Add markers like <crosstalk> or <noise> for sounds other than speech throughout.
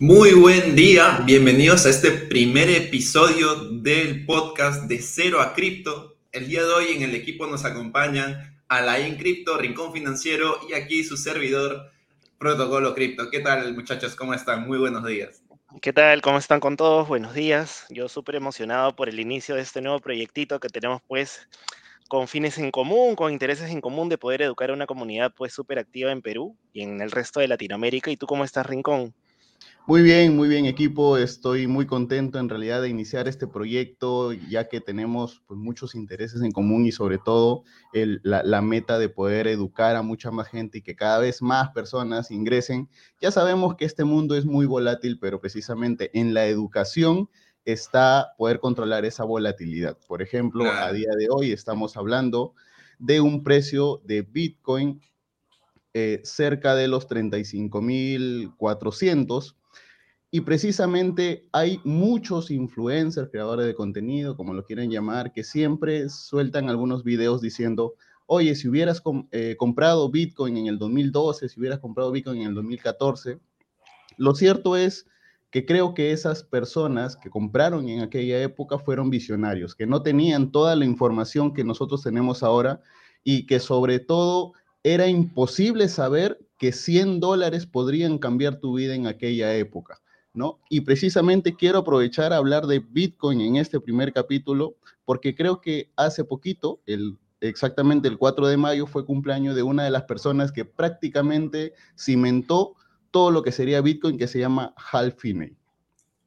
Muy buen día, bienvenidos a este primer episodio del podcast de Cero a Cripto. El día de hoy en el equipo nos acompañan Alain Cripto, Rincón Financiero y aquí su servidor Protocolo Cripto. ¿Qué tal muchachos? ¿Cómo están? Muy buenos días. ¿Qué tal? ¿Cómo están con todos? Buenos días. Yo súper emocionado por el inicio de este nuevo proyectito que tenemos pues con fines en común, con intereses en común de poder educar a una comunidad pues súper activa en Perú y en el resto de Latinoamérica. ¿Y tú cómo estás, Rincón? Muy bien, muy bien equipo. Estoy muy contento en realidad de iniciar este proyecto, ya que tenemos pues, muchos intereses en común y sobre todo la, la, meta de poder educar a mucha más gente y que cada vez más personas ingresen. Ya sabemos que este mundo es muy volátil, pero precisamente en la educación está poder controlar esa volatilidad. Por ejemplo, a día de hoy estamos hablando de un precio de Bitcoin eh, cerca de los 35.400 y precisamente hay muchos influencers, creadores de contenido, como lo quieren llamar, que siempre sueltan algunos videos diciendo, oye, si hubieras eh, comprado Bitcoin en el 2012, si hubieras comprado Bitcoin en el 2014, lo cierto es que creo que esas personas que compraron en aquella época fueron visionarios, que no tenían toda la información que nosotros tenemos ahora y que sobre todo era imposible saber que 100 dólares podrían cambiar tu vida en aquella época. ¿No? Y precisamente quiero aprovechar a hablar de Bitcoin en este primer capítulo, porque creo que hace poquito, el, exactamente el 4 de mayo, fue cumpleaños de una de las personas que prácticamente cimentó todo lo que sería Bitcoin, que se llama Hal Finney.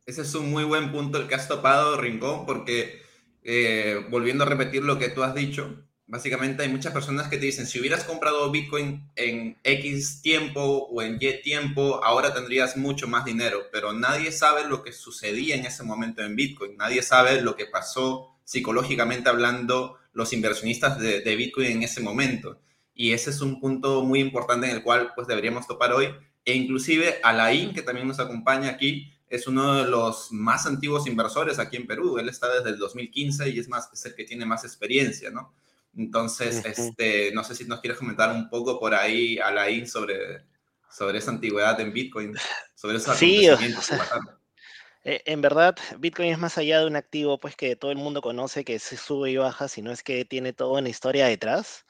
Ese es un muy buen punto el que has topado, Rincón, porque eh, volviendo a repetir lo que tú has dicho, básicamente hay muchas personas que te dicen, si hubieras comprado Bitcoin en X tiempo o en Y tiempo, ahora tendrías mucho más dinero, pero nadie sabe lo que sucedía en ese momento en Bitcoin, nadie sabe lo que pasó psicológicamente hablando los inversionistas de, Bitcoin en ese momento. Y ese es un punto muy importante en el cual pues deberíamos topar hoy. E inclusive Alain, que también nos acompaña aquí, es uno de los más antiguos inversores aquí en Perú. Él está desde el 2015 y es, más, es el que tiene más experiencia, ¿no? Entonces, este, no sé si nos quieres comentar un poco por ahí, Alain, sobre, sobre esa antigüedad en Bitcoin, sobre esos sí, e, en verdad, Bitcoin es más allá de un activo pues que todo el mundo conoce, que se sube y baja, sino es que tiene toda una historia detrás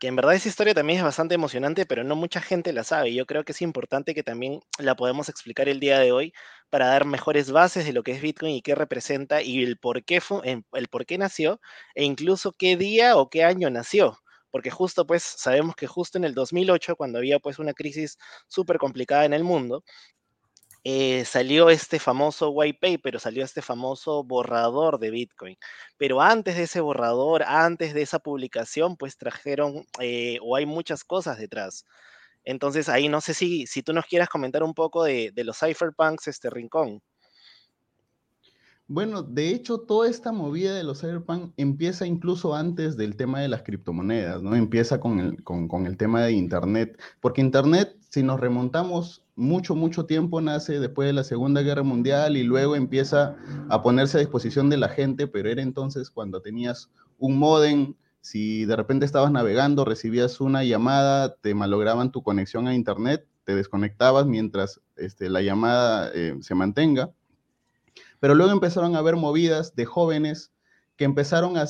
que en verdad esa historia también es bastante emocionante, pero no mucha gente la sabe. Yo creo que es importante que también la podemos explicar el día de hoy para dar mejores bases de lo que es Bitcoin y qué representa y el por qué, el por qué nació e incluso qué día o qué año nació. Porque justo pues sabemos que justo en el 2008, cuando había pues una crisis súper complicada en el mundo, eh, salió este famoso white paper, salió este famoso borrador de Bitcoin. Pero antes de ese borrador, antes de esa publicación, pues trajeron, eh, o hay muchas cosas detrás. Entonces ahí no sé si, si tú nos quieras comentar un poco de, de los cypherpunks, este rincón. Bueno, de hecho, toda esta movida de los cyberpunk empieza incluso antes del tema de las criptomonedas, ¿no? Empieza con el, con, con el tema de Internet, porque Internet, si nos remontamos mucho, mucho tiempo, nace después de la Segunda Guerra Mundial y luego empieza a ponerse a disposición de la gente, pero era entonces cuando tenías un modem, si de repente estabas navegando, recibías una llamada, te malograban tu conexión a Internet, te desconectabas mientras este, la llamada eh, se mantenga pero luego empezaron a haber movidas de jóvenes que empezaron a,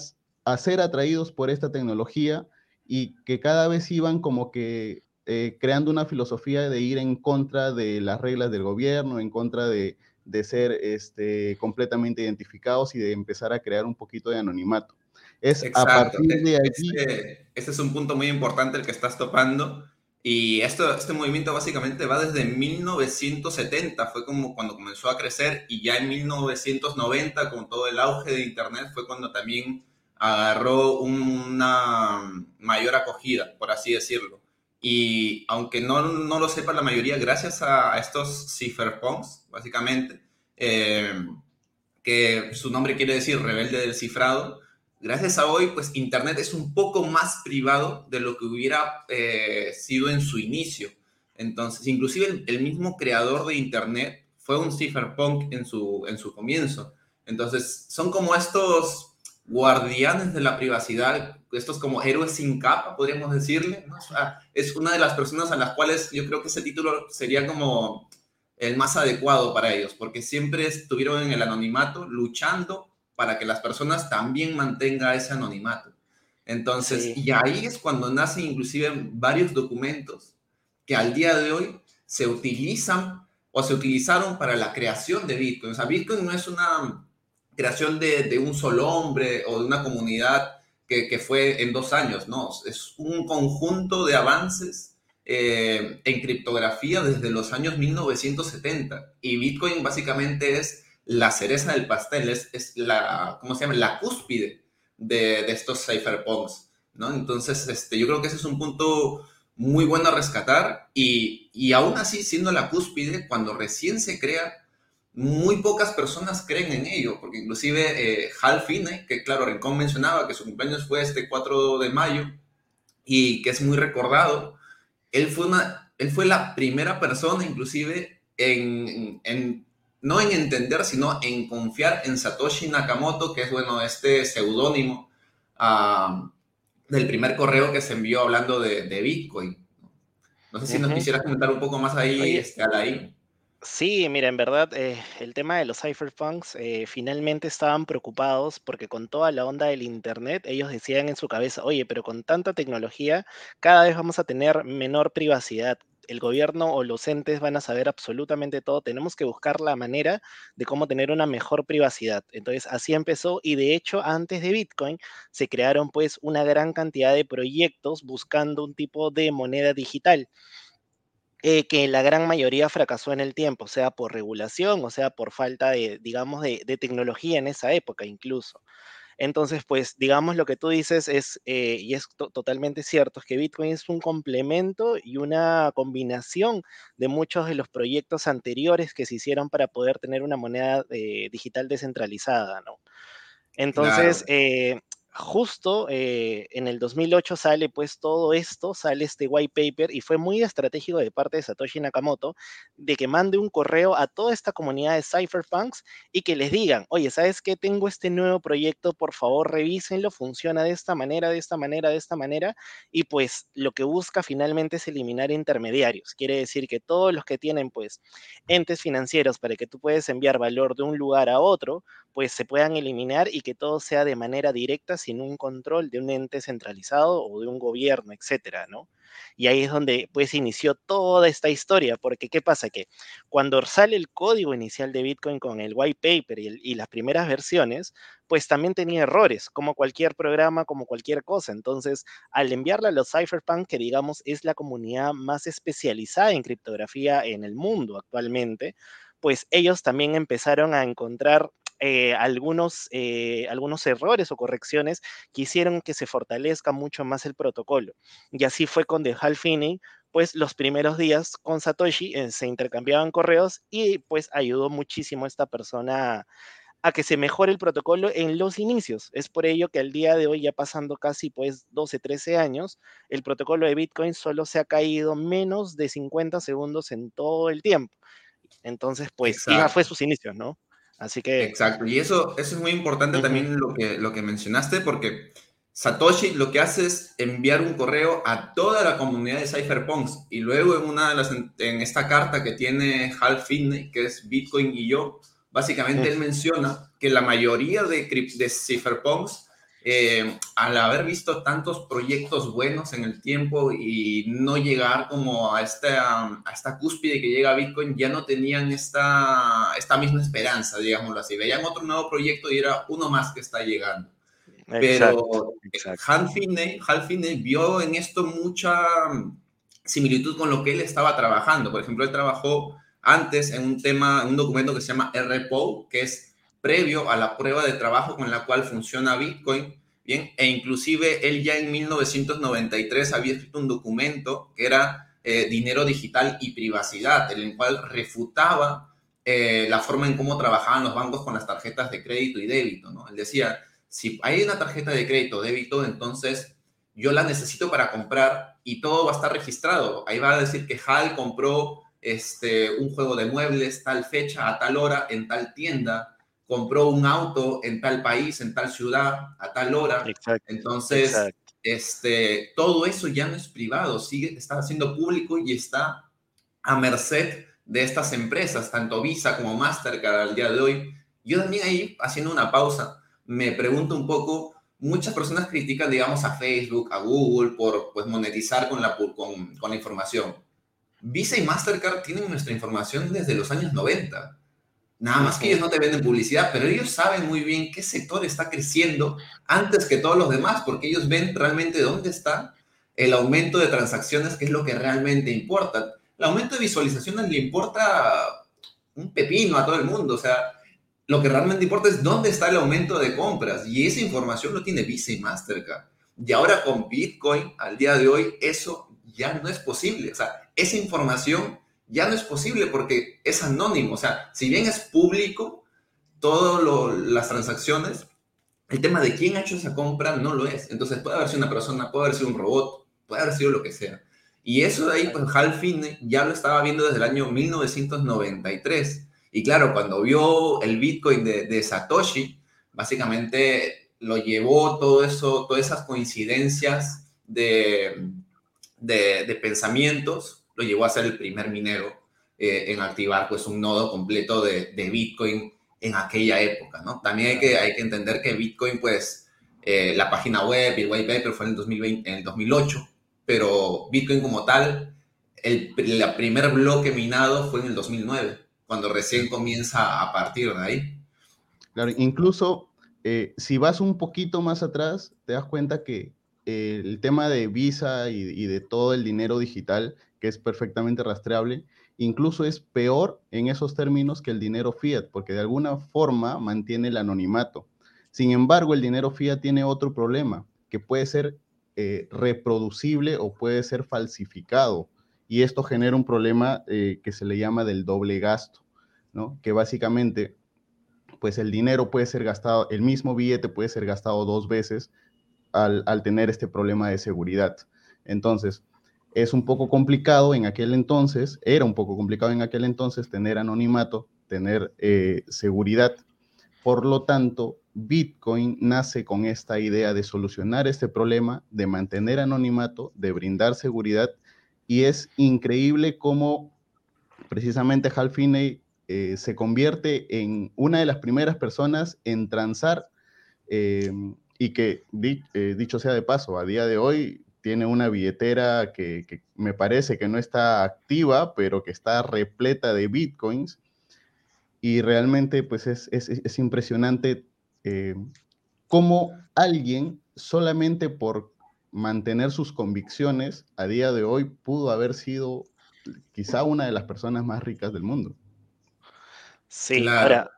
ser atraídos por esta tecnología y que cada vez iban como que eh, creando una filosofía de ir en contra de las reglas del gobierno, en contra de, ser este, completamente identificados y de empezar a crear un poquito de anonimato. Es a partir de allí... Este, este, es un punto muy importante el que estás topando y esto, este movimiento básicamente va desde 1970, fue como cuando comenzó a crecer y ya en 1990 con todo el auge de Internet fue cuando también agarró una mayor acogida, por así decirlo. Y aunque no, no lo sepa la mayoría, gracias a, estos cypherpunks, básicamente, eh, que su nombre quiere decir rebelde del cifrado, gracias a hoy, pues Internet es un poco más privado de lo que hubiera eh, sido en su inicio. Entonces, inclusive el, mismo creador de Internet fue un cypherpunk en su, en su comienzo. Entonces, son como estos guardianes de la privacidad, estos como héroes sin capa, podríamos decirle. es una de las personas a las cuales yo creo que ese título sería como el más adecuado para ellos, porque siempre estuvieron en el anonimato luchando para que las personas también mantengan ese anonimato. Entonces, y ahí es cuando nacen inclusive varios documentos que al día de hoy se utilizan o se utilizaron para la creación de Bitcoin. O sea, Bitcoin no es una creación de, un solo hombre o de una comunidad que, que, fue en dos años, no, es un conjunto de avances eh, en criptografía desde los años 1970 y Bitcoin básicamente es la cereza del pastel, es, es la, ¿cómo se llama? La cúspide de, de estos cypherpunks, ¿no? Entonces, este, yo creo que ese es un punto muy bueno a rescatar y, y aún así, siendo la cúspide, cuando recién se crea, muy pocas personas creen en ello, porque inclusive eh, Hal Finney, que claro, Rincón mencionaba que su cumpleaños fue este 4 de mayo y que es muy recordado, él fue, una, él fue la primera persona inclusive en, en, no en entender, sino en confiar en Satoshi Nakamoto, que es, bueno, este seudónimo uh, del primer correo que se envió hablando de, de Bitcoin. No sé si nos quisieras comentar un poco más ahí, este. Sí, mira, en verdad, eh, el tema de los cypherpunks eh, finalmente estaban preocupados porque con toda la onda del Internet, ellos decían en su cabeza, oye, pero con tanta tecnología, cada vez vamos a tener menor privacidad. El gobierno o los entes van a saber absolutamente todo. Tenemos que buscar la manera de cómo tener una mejor privacidad. Entonces, así empezó y de hecho, antes de Bitcoin, se crearon pues una gran cantidad de proyectos buscando un tipo de moneda digital. Eh, que la gran mayoría fracasó en el tiempo, sea por regulación, o sea por falta de, digamos, de, tecnología en esa época incluso. Entonces, pues, digamos, lo que tú dices es, eh, y es totalmente cierto, es que Bitcoin es un complemento y una combinación de muchos de los proyectos anteriores que se hicieron para poder tener una moneda eh, digital descentralizada, ¿no? Entonces, justo eh, en el 2008 sale pues todo esto, sale este white paper y fue muy estratégico de parte de Satoshi Nakamoto de que mande un correo a toda esta comunidad de cypherpunks y que les digan, oye, ¿sabes qué? Tengo este nuevo proyecto, por favor revísenlo, funciona de esta manera, de esta manera, de esta manera y pues lo que busca finalmente es eliminar intermediarios. Quiere decir que todos los que tienen pues entes financieros para que tú puedes enviar valor de un lugar a otro, pues se puedan eliminar y que todo sea de manera directa un control de un ente centralizado o de un gobierno, etcétera, ¿no? Y ahí es donde pues inició toda esta historia, porque ¿qué pasa? Que cuando sale el código inicial de Bitcoin con el white paper y, y las primeras versiones, pues también tenía errores, como cualquier programa, como cualquier cosa. Entonces, al enviarla a los cypherpunk, que digamos es la comunidad más especializada en criptografía en el mundo actualmente, pues ellos también empezaron a encontrar eh, algunos, eh, algunos errores o correcciones que hicieron que se fortalezca mucho más el protocolo. Y así fue con The Hal Finney, pues los primeros días con Satoshi eh, se intercambiaban correos y pues ayudó muchísimo a esta persona a que se mejore el protocolo en los inicios. Es por ello que al día de hoy, ya pasando casi pues 12, 13 años, el protocolo de Bitcoin solo se ha caído menos de 50 segundos en todo el tiempo. Entonces, pues, ya fue sus inicios, ¿no? Así que... Exacto, y eso, eso es muy importante también lo que, lo que mencionaste, porque Satoshi lo que hace es enviar un correo a toda la comunidad de cypherpunks y luego en, una de las, en esta carta que tiene Hal Finney, que es Bitcoin y yo, básicamente él menciona que la mayoría de, de cypherpunks eh, al haber visto tantos proyectos buenos en el tiempo y no llegar como a esta, a esta cúspide que llega a Bitcoin, ya no tenían esta, esta misma esperanza, digámoslo así. Veían otro nuevo proyecto y era uno más que está llegando. Pero Hal Finney, vio en esto mucha similitud con lo que él estaba trabajando. Por ejemplo, él trabajó antes en un tema, en un documento que se llama RPO, que es previo a la prueba de trabajo con la cual funciona Bitcoin, bien, e inclusive él ya en 1993 había escrito un documento que era eh, dinero digital y privacidad, en el cual refutaba eh, la forma en cómo trabajaban los bancos con las tarjetas de crédito y débito, ¿no? Él decía, si hay una tarjeta de crédito o débito, entonces yo la necesito para comprar y todo va a estar registrado. Ahí va a decir que Hal compró este, un juego de muebles tal fecha, a tal hora, en tal tienda, compró un auto en tal país, en tal ciudad, a tal hora. Entonces, este, todo eso ya no es privado, sigue, está siendo público y está a merced de estas empresas, tanto Visa como Mastercard al día de hoy, yo también ahí, haciendo una pausa, me pregunto un poco, muchas personas critican, digamos, a Facebook, a Google por pues, monetizar con la, con, con la información. Visa y Mastercard tienen nuestra información desde los años 90. Nada más que ellos no te venden publicidad, pero ellos saben muy bien qué sector está creciendo antes que todos los demás, porque ellos ven realmente dónde está el aumento de transacciones, que es lo que realmente importa. El aumento de visualizaciones le importa un pepino a todo el mundo, o sea, lo que realmente importa es dónde está el aumento de compras, y esa información lo tiene Visa y Mastercard. Y ahora con Bitcoin, al día de hoy, eso ya no es posible. O sea, esa información ya no es posible porque es anónimo. O sea, si bien es público, todas las transacciones, el tema de quién ha hecho esa compra no lo es. Entonces puede haber sido una persona, puede haber sido un robot, puede haber sido lo que sea. Y eso de ahí, pues Hal Finney ya lo estaba viendo desde el año 1993. Y claro, cuando vio el Bitcoin de, Satoshi, básicamente lo llevó todo eso, todas esas coincidencias de, de pensamientos lo llevó a ser el primer minero eh, en activar pues un nodo completo de, Bitcoin en aquella época, ¿no? También hay que, hay que entender que Bitcoin, pues, eh, la página web y el white paper fue en el, 2020, en el 2008, pero Bitcoin como tal, el primer bloque minado fue en el 2009, cuando recién comienza a partir de ahí. Claro, incluso eh, si vas un poquito más atrás, te das cuenta que el tema de Visa y, de todo el dinero digital que es perfectamente rastreable, incluso es peor en esos términos que el dinero fiat, porque de alguna forma mantiene el anonimato. Sin embargo, el dinero fiat tiene otro problema, que puede ser eh, reproducible o puede ser falsificado. Y esto genera un problema eh, que se le llama del doble gasto, ¿no? Que básicamente, pues el dinero puede ser gastado, el mismo billete puede ser gastado dos veces al, tener este problema de seguridad. Entonces, es un poco complicado en aquel entonces, era un poco complicado en aquel entonces tener anonimato, tener eh, seguridad. Por lo tanto, Bitcoin nace con esta idea de solucionar este problema, de mantener anonimato, de brindar seguridad, y es increíble cómo precisamente Hal Finney eh, se convierte en una de las primeras personas en transar eh, y que, dicho sea de paso, a día de hoy tiene una billetera que, me parece que no está activa, pero que está repleta de bitcoins. Y realmente, pues es, impresionante eh, cómo alguien, solamente por mantener sus convicciones, a día de hoy pudo haber sido quizá una de las personas más ricas del mundo. Sí, ahora,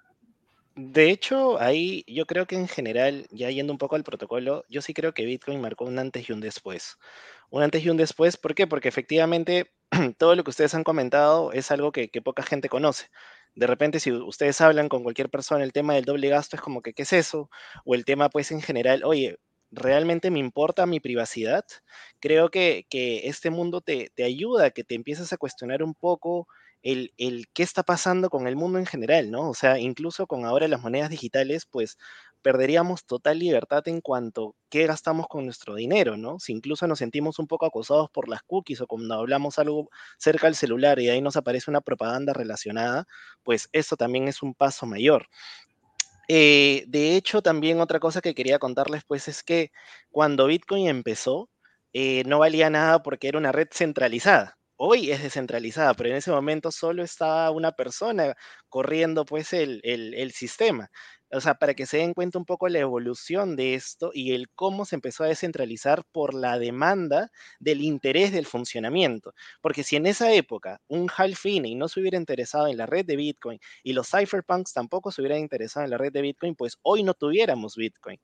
de hecho, ahí yo creo que en general, ya yendo un poco al protocolo, yo sí creo que Bitcoin marcó un antes y un después. Un antes y un después, ¿por qué? Porque efectivamente <clears throat> todo lo que ustedes han comentado es algo que, poca gente conoce. De repente, si ustedes hablan con cualquier persona, el tema del doble gasto es como que, ¿qué es eso? O el tema, pues, en general, oye, ¿realmente me importa mi privacidad? Creo que, este mundo te, te ayuda, que te empiezas a cuestionar un poco el, qué está pasando con el mundo en general, ¿no? O sea, incluso con ahora las monedas digitales, pues perderíamos total libertad en cuanto qué gastamos con nuestro dinero, ¿no? Si incluso nos sentimos un poco acosados por las cookies o cuando hablamos algo cerca del celular y ahí nos aparece una propaganda relacionada, pues eso también es un paso mayor. Eh, de hecho, también otra cosa que quería contarles, pues, es que cuando Bitcoin empezó, eh, no valía nada porque era una red centralizada hoy es descentralizada, pero en ese momento solo estaba una persona corriendo pues el, sistema. O sea, para que se den cuenta un poco la evolución de esto y el cómo se empezó a descentralizar por la demanda del interés del funcionamiento. Porque si en esa época un Hal Finney no se hubiera interesado en la red de Bitcoin y los cypherpunks tampoco se hubieran interesado en la red de Bitcoin, pues hoy no tuviéramos Bitcoin.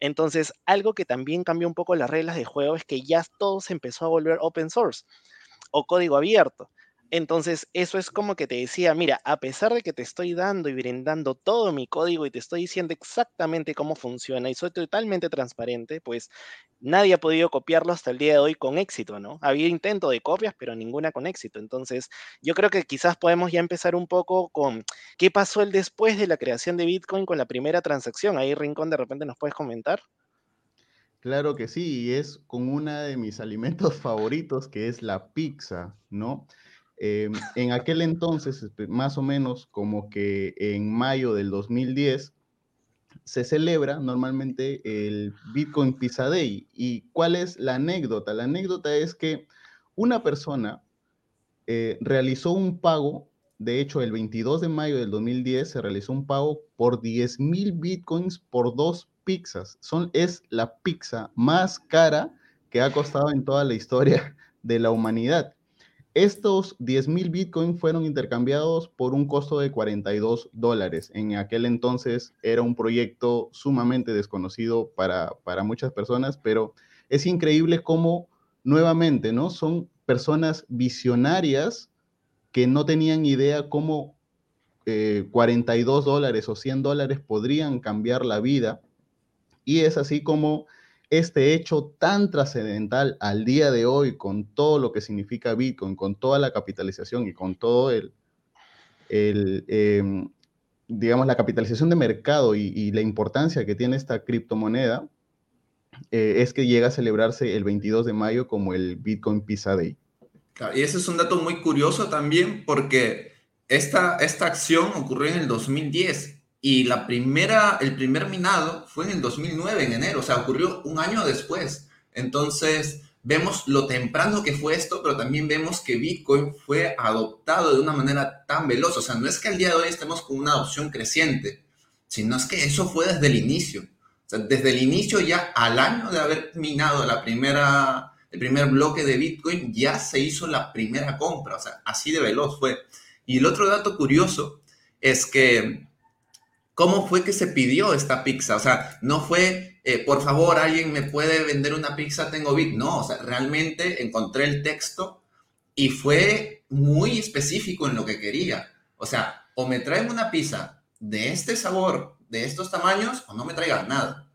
Entonces, algo que también cambió un poco las reglas de juego es que ya todo se empezó a volver open source o código abierto. Entonces, eso es como que te decía, mira, a pesar de que te estoy dando y brindando todo mi código y te estoy diciendo exactamente cómo funciona y soy totalmente transparente, pues nadie ha podido copiarlo hasta el día de hoy con éxito, ¿no? Había intento de copias, pero ninguna con éxito. Entonces, yo creo que quizás podemos ya empezar un poco con qué pasó el después de la creación de Bitcoin con la primera transacción. Ahí, Rincón, de repente nos puedes comentar. Claro que sí, y es con una de mis alimentos <laughs> favoritos, que es la pizza, ¿no? Em, en aquel entonces, más o menos como que en mayo del 2010, se celebra normalmente el Bitcoin Pizza Day. ¿Y cuál es la anécdota? La anécdota es que una persona eh, realizó un pago, de hecho el 22 de mayo del 2010 se realizó un pago por 10 mil Bitcoins por dos pizzas. Son, es la pizza más cara que ha costado en toda la historia <laughs> de la humanidad. Estos 10.000 Bitcoin fueron intercambiados por un costo de 42 dólares. En aquel entonces era un proyecto sumamente desconocido para, para muchas personas, pero es increíble cómo nuevamente, ¿no? Son personas visionarias que no tenían idea cómo 42 eh, dólares o 100 dólares podrían cambiar la vida. Y es así como este hecho tan trascendental al día de hoy, con todo lo que significa Bitcoin, con toda la capitalización y con todo el, el em, digamos, la capitalización de mercado y, la importancia que tiene esta criptomoneda, eh, es que llega a celebrarse el 22 de mayo como el Bitcoin Pizza Day. Y ese es un dato muy curioso también porque esta, esta acción ocurrió en el 2010 y la primera, el primer minado fue en el 2009, en enero, o sea, ocurrió un año después. Entonces, vemos lo temprano que fue esto, pero también vemos que Bitcoin fue adoptado de una manera tan veloz. O sea, no es que al día de hoy estemos con una adopción creciente, sino es que eso fue desde el inicio. Desde el inicio ya al año de haber minado la primera, el primer bloque de Bitcoin, ya se hizo la primera compra. O sea, así de veloz fue. Y el otro dato curioso es que ¿Cómo fue que se pidió esta pizza? O sea, no fue, eh, por favor, alguien me puede vender una pizza, tengo bit. No, o sea, realmente encontré el texto y fue muy específico en lo que quería. O sea, o me traen una pizza de este sabor, de estos tamaños, o no me traigan nada.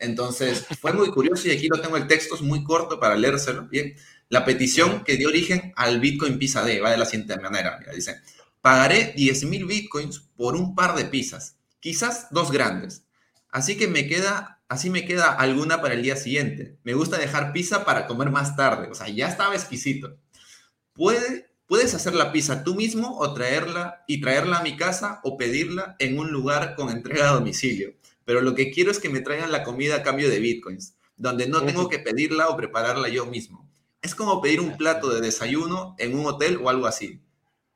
Entonces, fue muy curioso y aquí lo tengo el texto, es muy corto para leérselo. Bien, la petición que dio origen al Bitcoin Pizza D va de la siguiente manera. Mira, dice, pagaré 10 mil Bitcoins por un par de pizzas quizás dos grandes. Así que me queda, así me queda alguna para el día siguiente. Me gusta dejar pizza para comer más tarde. O sea, ya estaba exquisito. Puede, puedes hacer la pizza tú mismo o traerla y traerla a mi casa o pedirla en un lugar con entrega a domicilio. Pero lo que quiero es que me traigan la comida a cambio de bitcoins, donde no tengo que pedirla o prepararla yo mismo. Es como pedir un plato de desayuno en un hotel o algo así.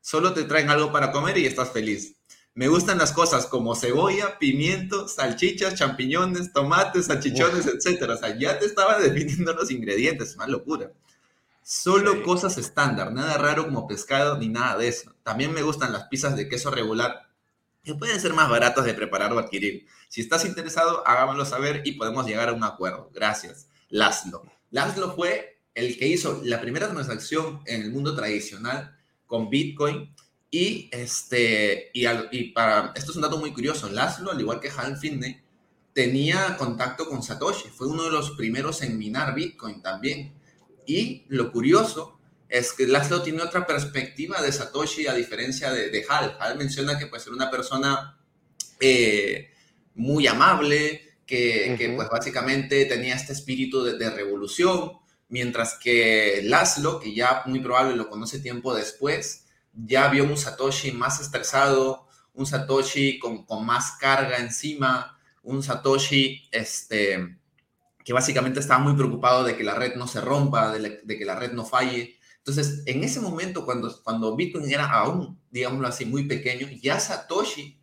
Solo te traen algo para comer y estás feliz. Me gustan las cosas como cebolla, pimiento, salchichas, champiñones, tomates, salchichones, etc. O sea, ya te estaba <laughs> definiendo los ingredientes, es una locura. Solo cosas estándar, nada raro como pescado ni nada de eso. También me gustan las pizzas de queso regular, que pueden ser más baratas de preparar o adquirir. Si estás interesado, hágamelo saber y podemos llegar a un acuerdo. Gracias. Laszlo. Laszlo fue el que hizo la primera transacción en el mundo tradicional con Bitcoin y, este, y, y, para, esto es un dato muy curioso, Laszlo, al igual que Hal Finney, tenía contacto con Satoshi, fue uno de los primeros en minar Bitcoin también. Y lo curioso es que Laszlo tiene otra perspectiva de Satoshi a diferencia de, de Hal. Hal menciona que pues era una persona eh, muy amable, que, que, pues básicamente tenía este espíritu de, de, revolución, mientras que Laszlo, que ya muy probable lo conoce tiempo después, ya vio un Satoshi más estresado, un Satoshi con, más carga encima, un Satoshi este, que básicamente estaba muy preocupado de que la red no se rompa, de, que la red no falle. Entonces, en ese momento, cuando, cuando Bitcoin era aún, digámoslo así, muy pequeño, ya Satoshi,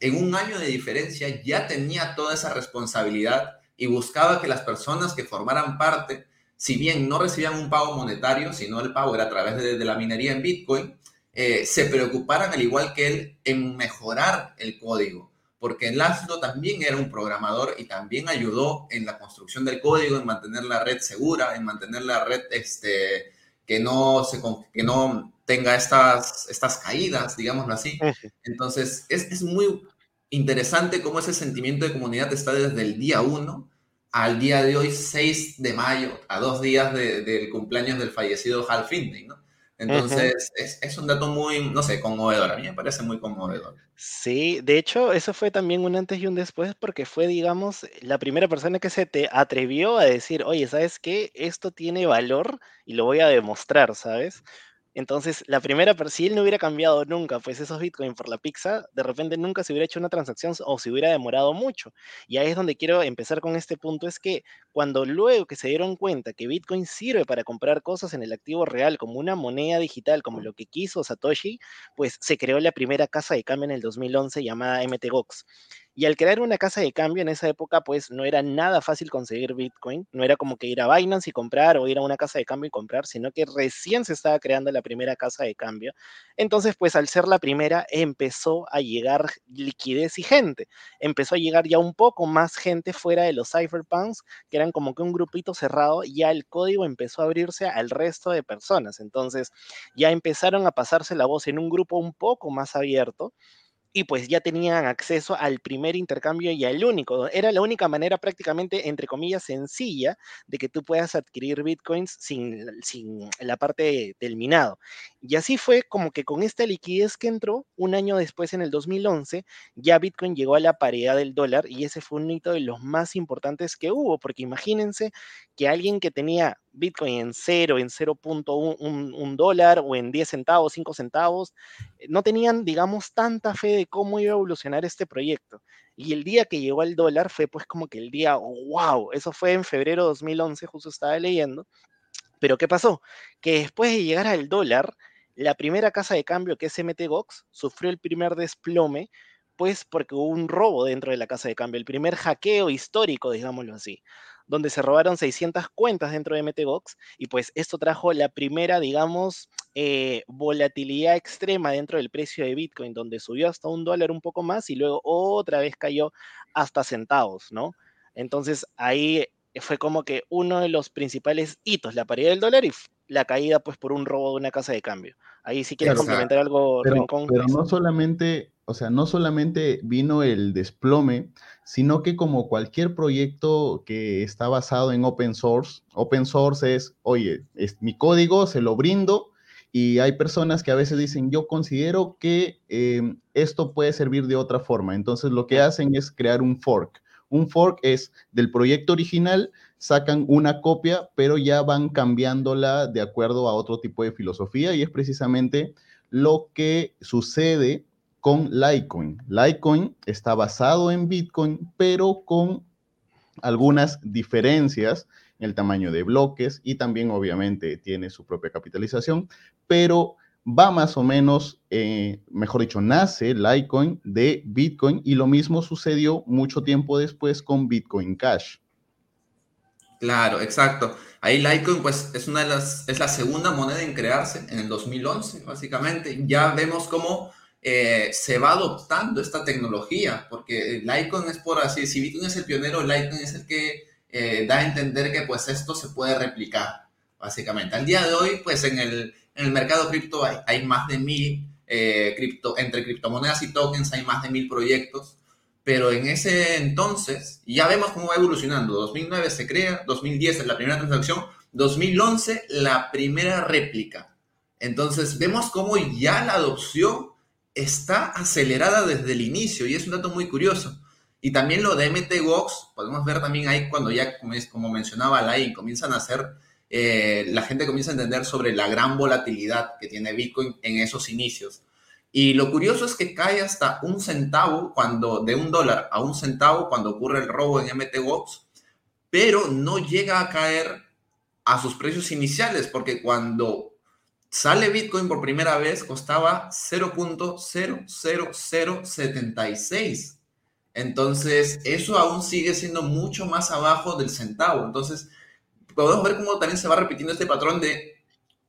en un año de diferencia, ya tenía toda esa responsabilidad y buscaba que las personas que formaran parte, si bien no recibían un pago monetario, sino el pago era a través de la minería en Bitcoin, eh, se preocuparan, al igual que él, en mejorar el código, porque Laszlo también era un programador y también ayudó en la construcción del código, en mantener la red segura, en mantener la red este, que, no se, que no tenga estas, estas caídas, digámoslo así. Entonces, es, es muy interesante cómo ese sentimiento de comunidad está desde el día 1 al día de hoy, 6 de mayo, a dos días del cumpleaños del fallecido Hal Finney, ¿no? Entonces, es, un dato muy, no sé, conmovedor. A mí me parece muy conmovedor. Sí, de hecho, eso fue también un antes y un después porque fue, digamos, la primera persona que se te atrevió a decir, oye, ¿sabes qué? Esto tiene valor y lo voy a demostrar, ¿sabes? Entonces, la primera, si él no hubiera cambiado nunca, pues esos Bitcoin por la pizza, de repente nunca se hubiera hecho una transacción o se hubiera demorado mucho. Y ahí es donde quiero empezar con este punto, es que cuando luego que se dieron cuenta que Bitcoin sirve para comprar cosas en el activo real como una moneda digital, como lo que quiso Satoshi, pues se creó la primera casa de cambio en el 2011 llamada MTGOX. Y al crear una casa de cambio en esa época, pues no era nada fácil conseguir Bitcoin. No era como que ir a Binance y comprar o ir a una casa de cambio y comprar, sino que recién se estaba creando la primera casa de cambio. Entonces, pues al ser la primera, empezó a llegar liquidez y gente. Empezó a llegar ya un poco más gente fuera de los cypherpunks, que eran como que un grupito cerrado. Ya el código empezó a abrirse al resto de personas. Entonces, ya empezaron a pasarse la voz en un grupo un poco más abierto y pues ya tenían acceso al primer intercambio y al único. Era la única manera prácticamente, entre comillas, sencilla de que tú puedas adquirir bitcoins sin, sin la parte del minado. Y así fue como que con esta liquidez que entró, un año después, en el 2011, ya bitcoin llegó a la paridad del dólar y ese fue un hito de los más importantes que hubo, porque imagínense que alguien que tenía Bitcoin en 0, en 0.1 dólar o en 10 centavos, 5 centavos, eh, no tenían, digamos, tanta fe de cómo iba a evolucionar este proyecto. Y el día que llegó al dólar fue pues como que el día, wow, eso fue en febrero de 2011, justo estaba leyendo. Pero ¿qué pasó? Que después de llegar al dólar, la primera casa de cambio que es MTGOX sufrió el primer desplome pues porque hubo un robo dentro de la casa de cambio, el primer hackeo histórico, digámoslo así donde se robaron 600 cuentas dentro de MTGOX y pues esto trajo la primera, digamos, eh, volatilidad extrema dentro del precio de Bitcoin, donde subió hasta un dólar un poco más y luego otra vez cayó hasta centavos, ¿no? Entonces ahí fue como que uno de los principales hitos, la paridad del dólar y la caída pues por un robo de una casa de cambio. Ahí sí quieres complementar algo, pero, Rincón. Pero no solamente, o sea, no solamente vino el desplome, sino que como cualquier proyecto que está basado en open source, open source es, oye, es mi código, se lo brindo, y hay personas que a veces dicen, yo considero que em, esto puede servir de otra forma. Entonces lo que hacen es crear un fork. Un fork es del proyecto original, sacan una copia, pero ya van cambiándola de acuerdo a otro tipo de filosofía y es precisamente lo que sucede con Litecoin. Litecoin está basado en Bitcoin, pero con algunas diferencias en el tamaño de bloques y también obviamente tiene su propia capitalización, pero va más o menos, eh, mejor dicho, nace Litecoin de Bitcoin y lo mismo sucedió mucho tiempo después con Bitcoin Cash. Claro, exacto. Ahí Litecoin, pues, es una de las, es la segunda moneda en crearse en el 2011, básicamente. Ya vemos cómo eh, se va adoptando esta tecnología, porque Litecoin es por así, si Bitcoin es el pionero, Litecoin es el que eh, da a entender que, pues, esto se puede replicar, básicamente. Al día de hoy, pues, en el, en el mercado cripto hay, hay, más de mil, eh, cripto, entre criptomonedas y tokens hay más de mil proyectos pero en ese entonces ya vemos cómo va evolucionando. 2009 se crea, 2010 es la primera transacción, 2011 la primera réplica. Entonces vemos cómo ya la adopción está acelerada desde el inicio y es un dato muy curioso. Y también lo de MTGOX, podemos ver también ahí cuando ya, como, mencionaba Lai, comienzan a hacer, eh, la gente comienza a entender sobre la gran volatilidad que tiene Bitcoin en esos inicios. Y lo curioso es que cae hasta un centavo cuando, de un dólar a un centavo cuando ocurre el robo en MTGOX, pero no llega a caer a sus precios iniciales, porque cuando sale Bitcoin por primera vez costaba 0.00076. Entonces, eso aún sigue siendo mucho más abajo del centavo. Entonces, podemos ver cómo también se va repitiendo este patrón de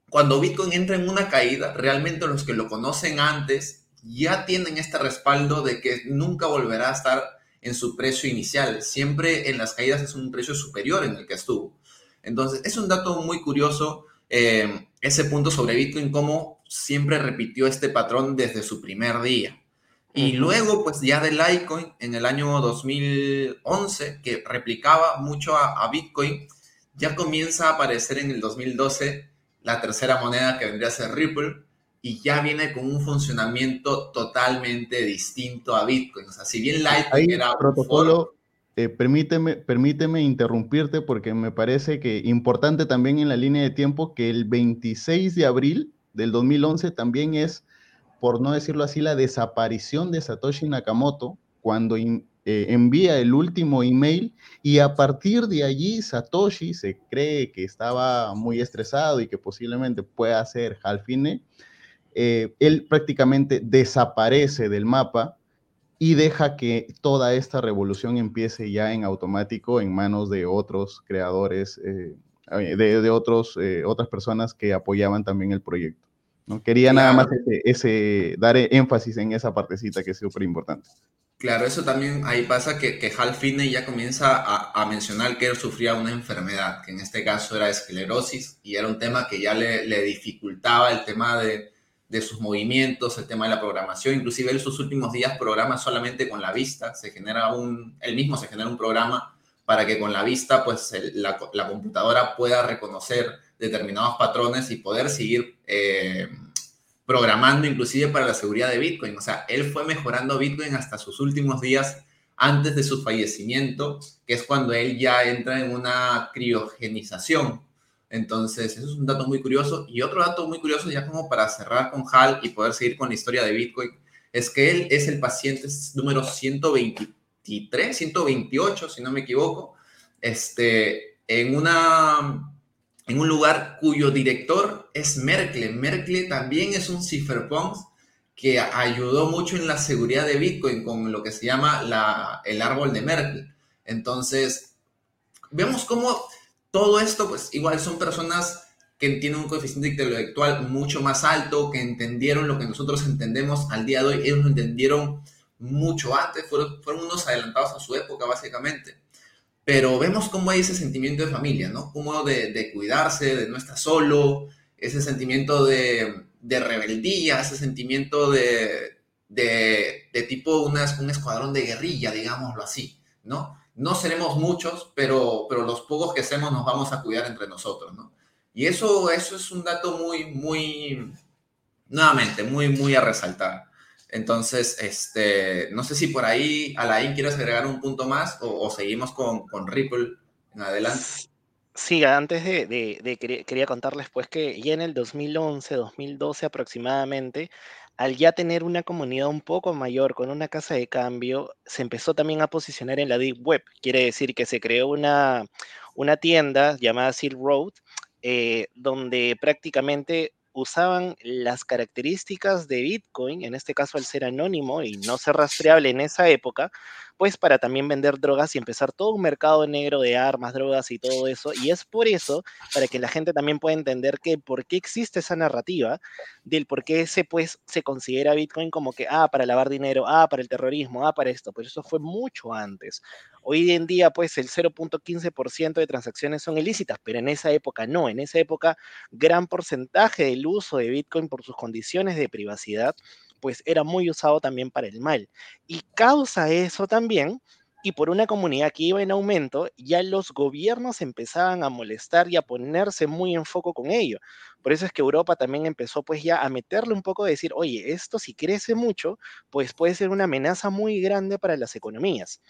cuando Bitcoin entra en una caída, realmente los que lo conocen antes ya tienen este respaldo de que nunca volverá a estar en su precio inicial. Siempre en las caídas es un precio superior en el que estuvo. Entonces, es un dato muy curioso eh, ese punto sobre Bitcoin, cómo siempre repitió este patrón desde su primer día. Y luego, pues ya de Litecoin, en el año 2011, que replicaba mucho a, a Bitcoin, ya comienza a aparecer en el 2012 la tercera moneda que vendría a ser Ripple, y ya viene con un funcionamiento totalmente distinto a Bitcoin. O sea, si bien Lightning era protocolo, eh, permíteme, permíteme interrumpirte porque me parece que importante también en la línea de tiempo que el 26 de abril del 2011 también es, por no decirlo así, la desaparición de Satoshi Nakamoto cuando eh, envía el último email y a partir de allí Satoshi se cree que estaba muy estresado y que posiblemente pueda ser Halfine. Eh, él prácticamente desaparece del mapa y deja que toda esta revolución empiece ya en automático en manos de otros creadores, eh, de, otros, otras personas que apoyaban también el proyecto. ¿no? Quería nada más ese, dar énfasis en esa partecita que es súper importante. Claro, eso también ahí pasa que, que Hal Finney ya comienza a, mencionar que él sufría una enfermedad, que en este caso era esclerosis, y era un tema que ya le, dificultaba el tema de, sus movimientos, el tema de la programación, inclusive en sus últimos días programa solamente con la vista, se genera un, él mismo se genera un programa para que con la vista pues la, computadora pueda reconocer determinados patrones y poder seguir... Eh, programando inclusive para la seguridad de Bitcoin. O sea, él fue mejorando Bitcoin hasta sus últimos días antes de su fallecimiento, que es cuando él ya entra en una criogenización. Entonces, eso es un dato muy curioso. Y otro dato muy curioso, ya como para cerrar con Hal y poder seguir con la historia de Bitcoin, es que él es el paciente número 123, 128, si no me equivoco, este, en una en un lugar cuyo director es Merkle. Merkle también es un cypherpunk que ayudó mucho en la seguridad de Bitcoin con lo que se llama la, el árbol de Merkle. Entonces, vemos cómo todo esto, pues igual son personas que tienen un coeficiente intelectual mucho más alto, que entendieron lo que nosotros entendemos al día de hoy, ellos lo entendieron mucho antes, fueron, fueron unos adelantados a su época, básicamente pero vemos cómo hay ese sentimiento de familia, ¿no? Como de, cuidarse, de no estar solo, ese sentimiento de, rebeldía, ese sentimiento de, tipo un escuadrón de guerrilla, digámoslo así, ¿no? No seremos muchos, pero, pero los pocos que seamos nos vamos a cuidar entre nosotros, ¿no? Y eso, eso es un dato muy, muy, nuevamente, muy, muy a resaltar. Entonces, este, no sé si por ahí, Alain, quieres agregar un punto más o, seguimos con, Ripple en adelante. Sí, antes de, quería contarles pues que ya en el 2011, 2012 aproximadamente, al ya tener una comunidad un poco mayor con una casa de cambio, se empezó también a posicionar en la Deep Web. Quiere decir que se creó una, una tienda llamada Silk Road, eh, donde prácticamente usaban las características de Bitcoin, en este caso al ser anónimo y no ser rastreable en esa época, pues para también vender drogas y empezar todo un mercado negro de armas, drogas y todo eso. Y es por eso, para que la gente también pueda entender que por qué existe esa narrativa del por qué se, pues, se considera Bitcoin como que, ah, para lavar dinero, ah, para el terrorismo, ah, para esto. Pues eso fue mucho antes. Hoy en día, pues el 0.15% de transacciones son ilícitas, pero en esa época no. En esa época, gran porcentaje del uso de Bitcoin por sus condiciones de privacidad pues era muy usado también para el mal. Y causa eso también y por una comunidad que iba en aumento, ya los gobiernos empezaban a molestar y a ponerse muy en foco con ello. Por eso es que Europa también empezó pues ya a meterle un poco de decir, oye, esto si crece mucho, pues puede ser una amenaza muy grande para las economías.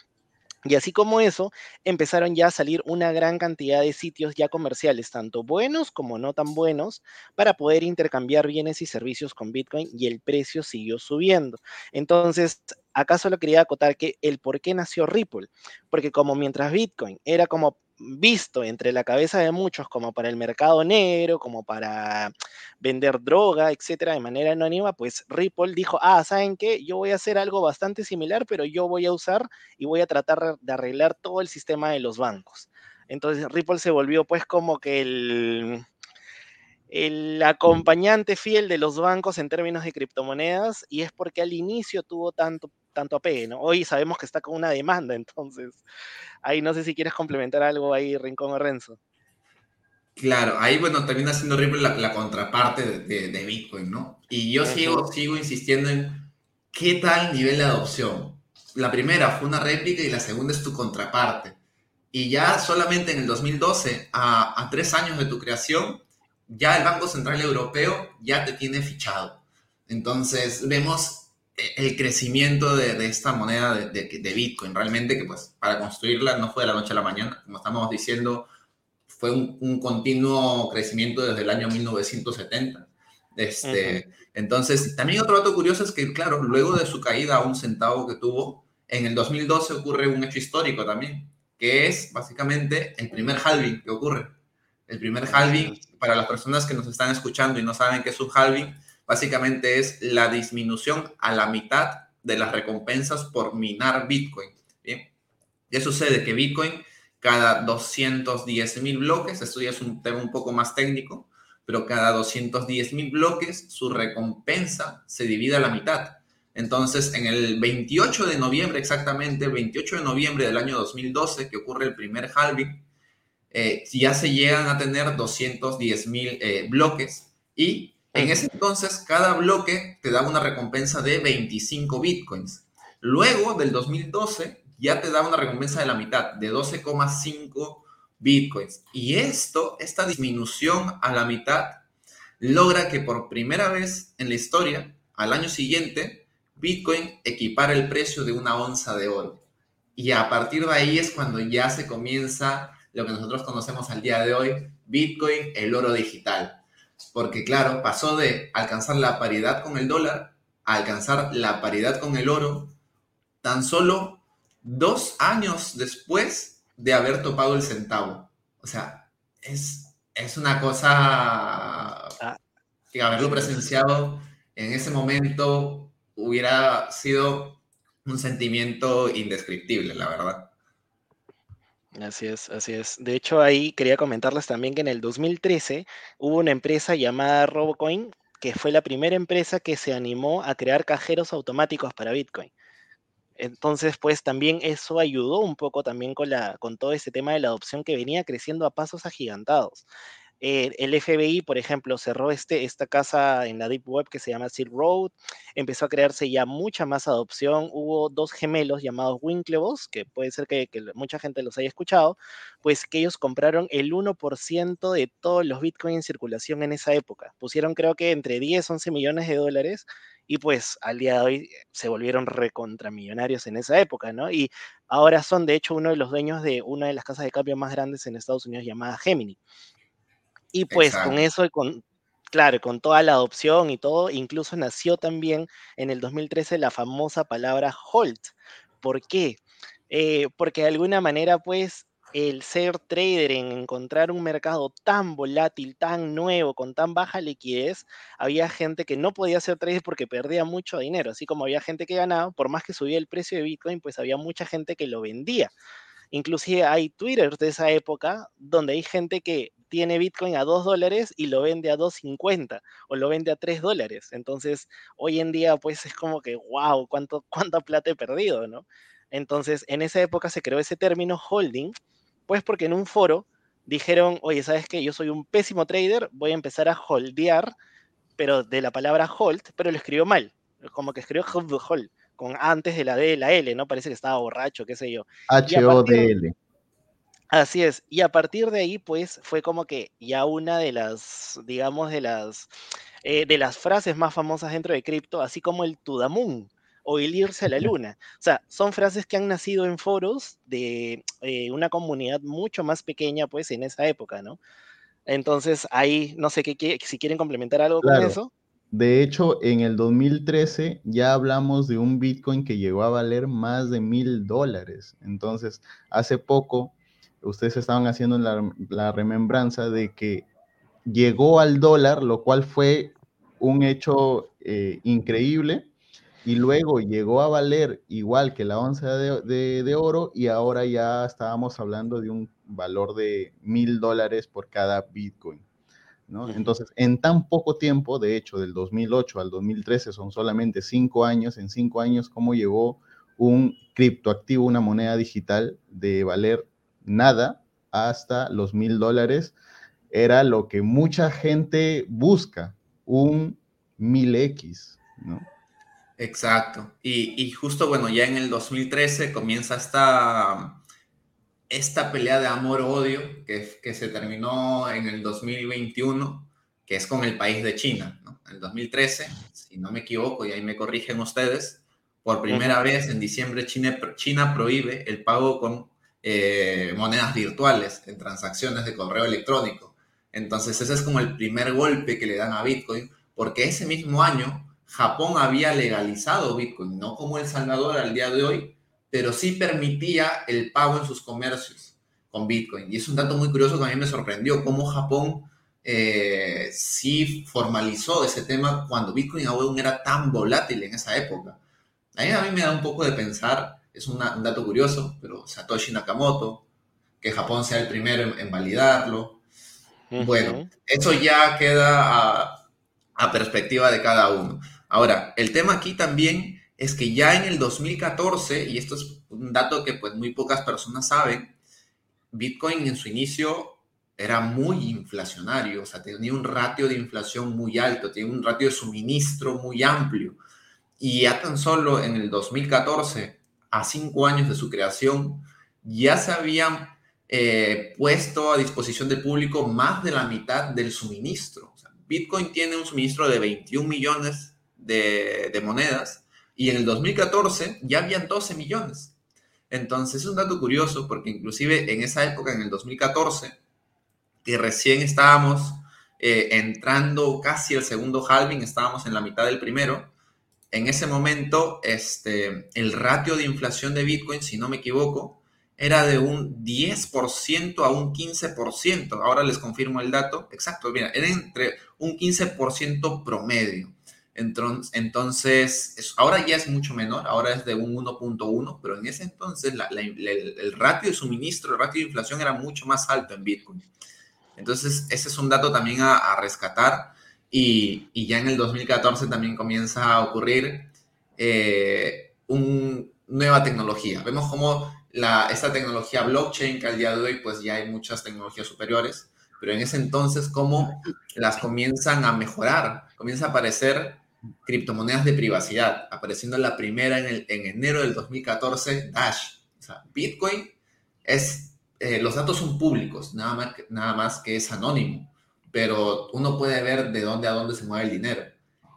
Y así como eso, empezaron ya a salir una gran cantidad de sitios ya comerciales, tanto buenos como no tan buenos, para poder intercambiar bienes y servicios con Bitcoin y el precio siguió subiendo. Entonces, acá solo quería acotar que el por qué nació Ripple, porque como mientras Bitcoin era como visto entre la cabeza de muchos como para el mercado negro, como para vender droga, etcétera, de manera anónima, pues Ripple dijo, ah, ¿saben qué? Yo voy a hacer algo bastante similar, pero yo voy a usar y voy a tratar de arreglar todo el sistema de los bancos. Entonces Ripple se volvió pues como que el, el acompañante fiel de los bancos en términos de criptomonedas y es porque al inicio tuvo tanto, tanto apego, ¿no? Hoy sabemos que está con una demanda, <laughs> entonces ahí no sé si quieres complementar algo ahí, Rincón o Renzo. Claro, ahí bueno, termina siendo Ripple la, contraparte de, Bitcoin, ¿no? Y yo sigo, sigo insistiendo en qué tal nivel de adopción. La primera fue una réplica y la segunda es tu contraparte. Y ya solamente en el 2012, a, a tres años de tu creación, ya el Banco Central Europeo ya te tiene fichado. Entonces vemos el crecimiento de, esta moneda de, Bitcoin, realmente que pues para construirla no fue de la noche a la mañana, como estamos diciendo, fue un, continuo crecimiento desde el año 1970. Este, Entonces, también otro dato curioso es que, claro, luego de su caída a un centavo que tuvo, en el 2012 ocurre un hecho histórico también, que es básicamente el primer halving que ocurre. El primer halving, para las personas que nos están escuchando y no saben qué es un halving, básicamente es la disminución a la mitad de las recompensas por minar Bitcoin. ¿bien? ¿Qué sucede? Que Bitcoin, cada 210 mil bloques, esto ya es un tema un poco más técnico, pero cada 210 mil bloques su recompensa se divide a la mitad. Entonces, en el 28 de noviembre, exactamente, 28 de noviembre del año 2012, que ocurre el primer halving, eh, ya se llegan a tener 210 mil eh, bloques y en ese entonces, cada bloque te da una recompensa de 25 bitcoins. Luego del 2012, ya te da una recompensa de la mitad, de 12,5 bitcoins. Y esto, esta disminución a la mitad, logra que por primera vez en la historia, al año siguiente, Bitcoin equipara el precio de una onza de oro. Y a partir de ahí es cuando ya se comienza lo que nosotros conocemos al día de hoy, Bitcoin, el oro digital porque claro, pasó de alcanzar la paridad con el dólar a alcanzar la paridad con el oro tan solo dos años después de haber topado el centavo. O sea, es, es una cosa ah. que haberlo presenciado en ese momento hubiera sido un sentimiento indescriptible, la verdad. Así es, así es. De hecho, ahí quería comentarles también que en el 2013 hubo una empresa llamada Robocoin, que fue la primera empresa que se animó a crear cajeros automáticos para Bitcoin. Entonces, pues también eso ayudó un poco también con, la, con todo ese tema de la adopción que venía creciendo a pasos agigantados. Eh, el FBI, por ejemplo, cerró este, esta casa en la Deep Web que se llama Silk Road, empezó a crearse ya mucha más adopción, hubo dos gemelos llamados Winklevoss, que puede ser que, mucha gente los haya escuchado, pues que ellos compraron el 1% de todos los Bitcoin en circulación en esa época. Pusieron creo que entre 10, 11 millones de dólares y pues al día de hoy se volvieron recontramillonarios en esa época, ¿no? Y ahora son de hecho uno de los dueños de una de las casas de cambio más grandes en Estados Unidos llamada Gemini. Y pues con eso, con, claro, con toda la adopción y todo, incluso nació también en el 2013 la famosa palabra hold. ¿Por qué? Eh, porque de alguna manera, pues, el ser trader en encontrar un mercado tan volátil, tan nuevo, con tan baja liquidez, había gente que no podía ser trader porque perdía mucho dinero, así como había gente que ganaba, por más que subía el precio de Bitcoin, pues había mucha gente que lo vendía. Inclusive hay Twitter de esa época donde hay gente que tiene Bitcoin a 2 dólares y lo vende a 2.50 o lo vende a 3 dólares. Entonces, hoy en día, pues es como que, wow, cuánto, cuánta plata he perdido, ¿no? Entonces, en esa época se creó ese término holding, pues porque en un foro dijeron, oye, ¿sabes qué? Yo soy un pésimo trader, voy a empezar a holdear, pero de la palabra hold, pero lo escribió mal, como que escribió hold, hold con antes de la D la L, ¿no? Parece que estaba borracho, qué sé yo. H-O-D-L. Así es, y a partir de ahí, pues, fue como que ya una de las, digamos, de las, eh, de las frases más famosas dentro de cripto, así como el Tudamun o el irse a la luna. O sea, son frases que han nacido en foros de eh, una comunidad mucho más pequeña, pues, en esa época, ¿no? Entonces, ahí, no sé qué, si quieren complementar algo con eso. De hecho, en el 2013 ya hablamos de un Bitcoin que llegó a valer más de mil dólares. Entonces, hace poco, ustedes estaban haciendo la, remembranza de que llegó al dólar, lo cual fue un hecho eh, increíble, y luego llegó a valer igual que la onza de, de, oro, y ahora ya estábamos hablando de un valor de mil dólares por cada Bitcoin. Entonces, en tan poco tiempo, de hecho, del 2008 al 2013 son solamente cinco años, en cinco años, ¿cómo llegó un criptoactivo, una moneda digital de valer nada hasta los mil dólares? Era lo que mucha gente busca, un mil X, ¿no? Exacto. Y, y, justo, bueno, ya en el 2013 comienza esta esta pelea de amor-odio que, que, se terminó en el 2021, que es con el país de China. En el 2013, si no me equivoco, y ahí me corrigen ustedes, por primera vez en diciembre China, China prohíbe el pago con eh, monedas virtuales en transacciones de correo electrónico. Entonces ese es como el primer golpe que le dan a Bitcoin, porque ese mismo año Japón había legalizado Bitcoin, no como El Salvador al día de hoy, pero sí permitía el pago en sus comercios con Bitcoin. Y es un dato muy curioso que a mí me sorprendió, cómo Japón eh, sí formalizó ese tema cuando Bitcoin aún era tan volátil en esa época. A mí, a mí me da un poco de pensar, es un dato curioso, pero Satoshi Nakamoto, que Japón sea el primero en, validarlo. Bueno, eso ya queda a, a perspectiva de cada uno. Ahora, el tema aquí también es que ya en el 2014, y esto es un dato que pues muy pocas personas saben, Bitcoin en su inicio era muy inflacionario, o sea, tenía un ratio de inflación muy alto, tenía un ratio de suministro muy amplio. Y ya tan solo en el 2014, a cinco años de su creación, ya se habían eh, puesto a disposición del público más de la mitad del suministro. Bitcoin tiene un suministro de 21 millones de, monedas y en el 2014 ya habían 12 millones. Entonces es un dato curioso porque inclusive en esa época, en el 2014, que recién estábamos eh, entrando casi el segundo halving, estábamos en la mitad del primero, en ese momento este, el ratio de inflación de Bitcoin, si no me equivoco, era de un 10% a un 15%. Ahora les confirmo el dato exacto. Mira, era entre un 15% promedio. Entonces, ahora ya es mucho menor, ahora es de un 1.1, pero en ese entonces el, ratio de suministro, el ratio de inflación era mucho más alto en Bitcoin. Entonces, ese es un dato también a, rescatar y, ya en el 2014 también comienza a ocurrir eh, una nueva tecnología. Vemos cómo la, esta tecnología blockchain, que al día de hoy pues ya hay muchas tecnologías superiores, pero en ese entonces cómo las comienzan a mejorar, comienza a aparecer criptomonedas de privacidad, apareciendo la primera en, enero del 2014, Dash. O sea, Bitcoin es, eh, los datos son públicos, nada más, nada más que es anónimo, pero uno puede ver de dónde a dónde se mueve el dinero.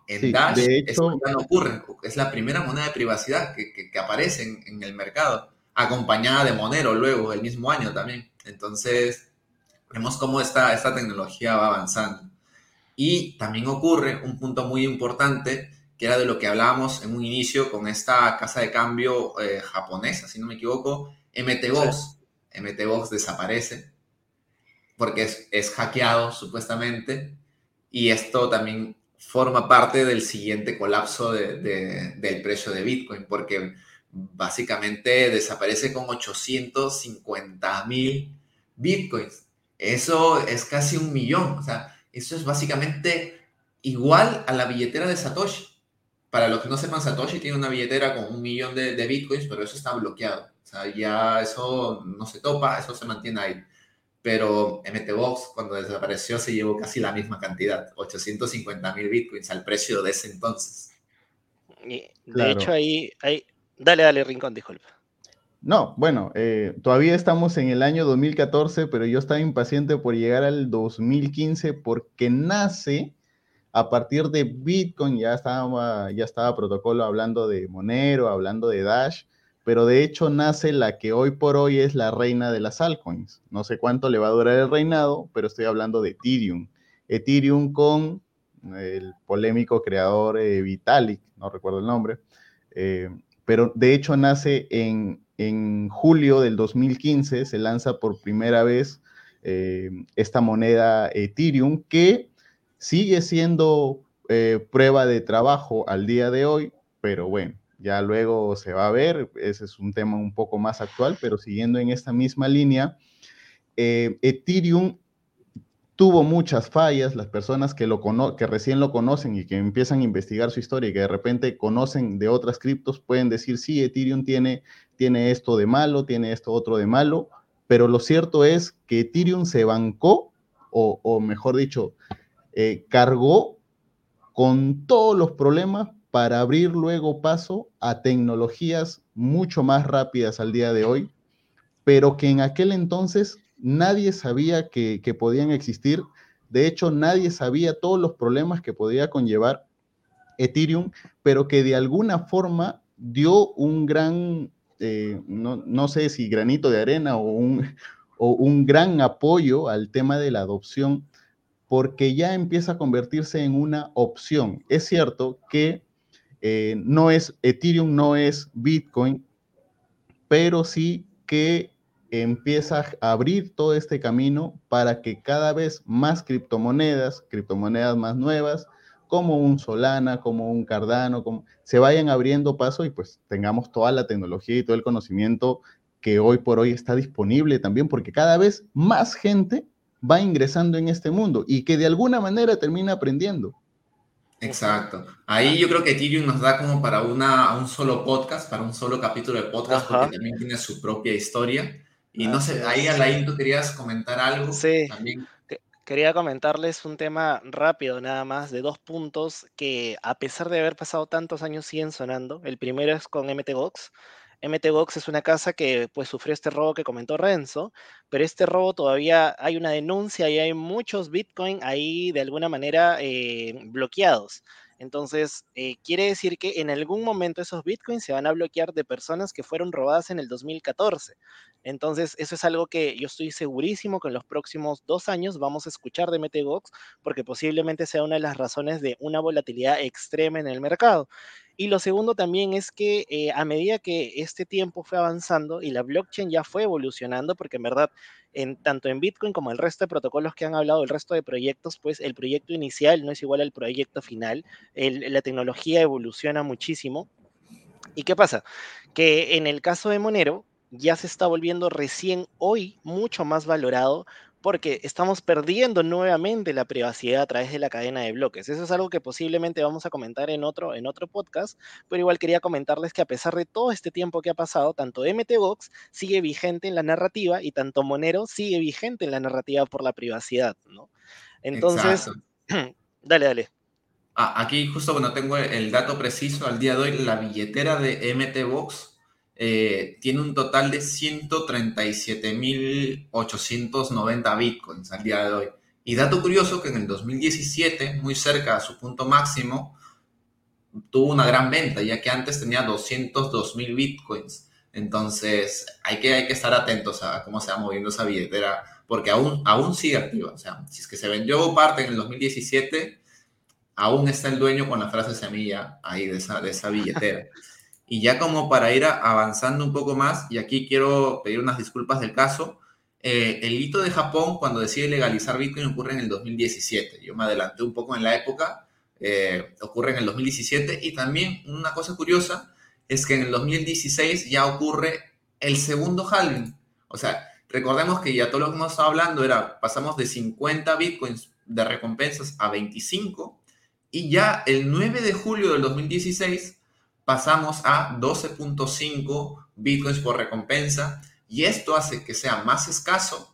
En Dash eso ya no ocurre, es la primera moneda de privacidad que, que, aparece en, en, el mercado, acompañada de Monero luego, el mismo año también. Entonces, vemos cómo esta, esta tecnología va avanzando. Y también ocurre un punto muy importante, que era de lo que hablábamos en un inicio con esta casa de cambio eh, japonesa, si no me equivoco, MTBox. MTBox desaparece porque es, hackeado supuestamente y esto también forma parte del siguiente colapso del precio de Bitcoin porque básicamente desaparece con 850 mil Bitcoins. Eso es casi un millón. O sea, eso es básicamente igual a la billetera de Satoshi. Para los que no sepan, Satoshi tiene una billetera con un millón de, bitcoins, pero eso está bloqueado. O sea, ya eso no se topa, eso se mantiene ahí. Pero MTBox, cuando desapareció, se llevó casi la misma cantidad, 850 mil bitcoins al precio de ese entonces. de hecho, ahí, ahí, dale, dale, Rincón, disculpa. No, bueno, eh, todavía estamos en el año 2014, pero yo estaba impaciente por llegar al 2015 porque nace a partir de Bitcoin, ya estaba, ya estaba protocolo hablando de Monero, hablando de Dash, pero de hecho nace la que hoy por hoy es la reina de las altcoins. No sé cuánto le va a durar el reinado, pero estoy hablando de Ethereum. Ethereum con el polémico creador eh, Vitalik, no recuerdo el nombre, eh, pero de hecho nace en en julio del 2015 se lanza por primera vez eh, esta moneda Ethereum que sigue siendo eh, prueba de trabajo al día de hoy, pero bueno, ya luego se va a ver, ese es un tema un poco más actual, pero siguiendo en esta misma línea, eh, Ethereum tuvo muchas fallas, las personas que, lo que recién lo conocen y que empiezan a investigar su historia y que de repente conocen de otras criptos pueden decir, sí, Ethereum tiene, tiene esto de malo, tiene esto otro de malo, pero lo cierto es que Ethereum se bancó, o, mejor dicho, eh, cargó con todos los problemas para abrir luego paso a tecnologías mucho más rápidas al día de hoy, pero que en aquel entonces nadie sabía que, podían existir. De hecho, nadie sabía todos los problemas que podía conllevar Ethereum, pero que de alguna forma dio un gran, eh, no, sé si granito de arena o un, <laughs> o un gran apoyo al tema de la adopción, porque ya empieza a convertirse en una opción. Es cierto que eh, no es Ethereum, no es Bitcoin, pero sí que empieza a abrir todo este camino para que cada vez más criptomonedas, criptomonedas más nuevas, como un Solana, como un Cardano, como, se vayan abriendo paso y pues tengamos toda la tecnología y todo el conocimiento que hoy por hoy está disponible también, porque cada vez más gente va ingresando en este mundo y que de alguna manera termina aprendiendo. Exacto. Ahí yo creo que Ethereum nos da como para una, un solo podcast, para un solo capítulo de podcast, porque también tiene su propia historia. Y no sé, ahí Alain, ¿tú querías comentar algo? Sí. Quería comentarles un tema rápido nada más de dos puntos que a pesar de haber pasado tantos años siguen sonando. El primero es con MTGOX. MTGOX es una casa que pues sufrió este robo que comentó Renzo, pero este robo todavía hay una denuncia y hay muchos Bitcoin ahí de alguna manera eh, bloqueados. Entonces, eh, quiere decir que en algún momento esos bitcoins se van a bloquear de personas que fueron robadas en el 2014. Entonces, eso es algo que yo estoy segurísimo que en los próximos dos años vamos a escuchar de MTGOX, porque posiblemente sea una de las razones de una volatilidad extrema en el mercado. Y lo segundo también es que eh, a medida que este tiempo fue avanzando y la blockchain ya fue evolucionando, porque en verdad, en, tanto en Bitcoin como el resto de protocolos que han hablado, el resto de proyectos, pues el proyecto inicial no es igual al proyecto final, la tecnología evoluciona muchísimo. ¿Y qué pasa? Que en el caso de Monero ya se está volviendo recién hoy mucho más valorado porque estamos perdiendo nuevamente la privacidad a través de la cadena de bloques. Eso es algo que posiblemente vamos a comentar en otro, en otro podcast, pero igual quería comentarles que a pesar de todo este tiempo que ha pasado, tanto MTGOX sigue vigente en la narrativa y tanto Monero sigue vigente en la narrativa por la privacidad, ¿no? Entonces, <clears throat> dale, dale. Ah, aquí justo cuando tengo el dato preciso al día de hoy, la billetera de MTBox eh, tiene un total de 137.890 bitcoins al día de hoy. Y dato curioso que en el 2017, muy cerca a su punto máximo, tuvo una gran venta, ya que antes tenía 202.000 bitcoins. Entonces, hay que, hay que estar atentos a cómo se va moviendo esa billetera, porque aún, aún sigue activa. O sea, si es que se vendió parte en el 2017, aún está el dueño con la frase semilla ahí de esa, de esa billetera. <laughs> Y ya como para ir avanzando un poco más, y aquí quiero pedir unas disculpas del caso, eh, el hito de Japón cuando decide legalizar Bitcoin ocurre en el 2017. Yo me adelanté un poco en la época, eh, ocurre en el 2017. Y también una cosa curiosa es que en el 2016 ya ocurre el segundo halving. O sea, recordemos que ya todo lo que hemos estado hablando era, pasamos de 50 Bitcoins de recompensas a 25 y ya el 9 de julio del 2016 pasamos a 12.5 bitcoins por recompensa y esto hace que sea más escaso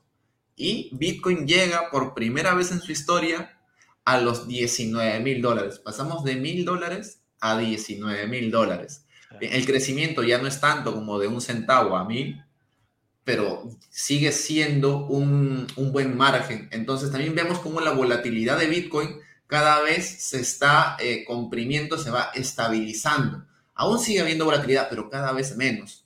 y Bitcoin llega por primera vez en su historia a los 19 mil dólares. Pasamos de mil dólares a 19 mil dólares. El crecimiento ya no es tanto como de un centavo a mil, pero sigue siendo un, buen margen. Entonces también vemos cómo la volatilidad de Bitcoin cada vez se está eh, comprimiendo, se va estabilizando. Aún sigue habiendo volatilidad, pero cada vez menos.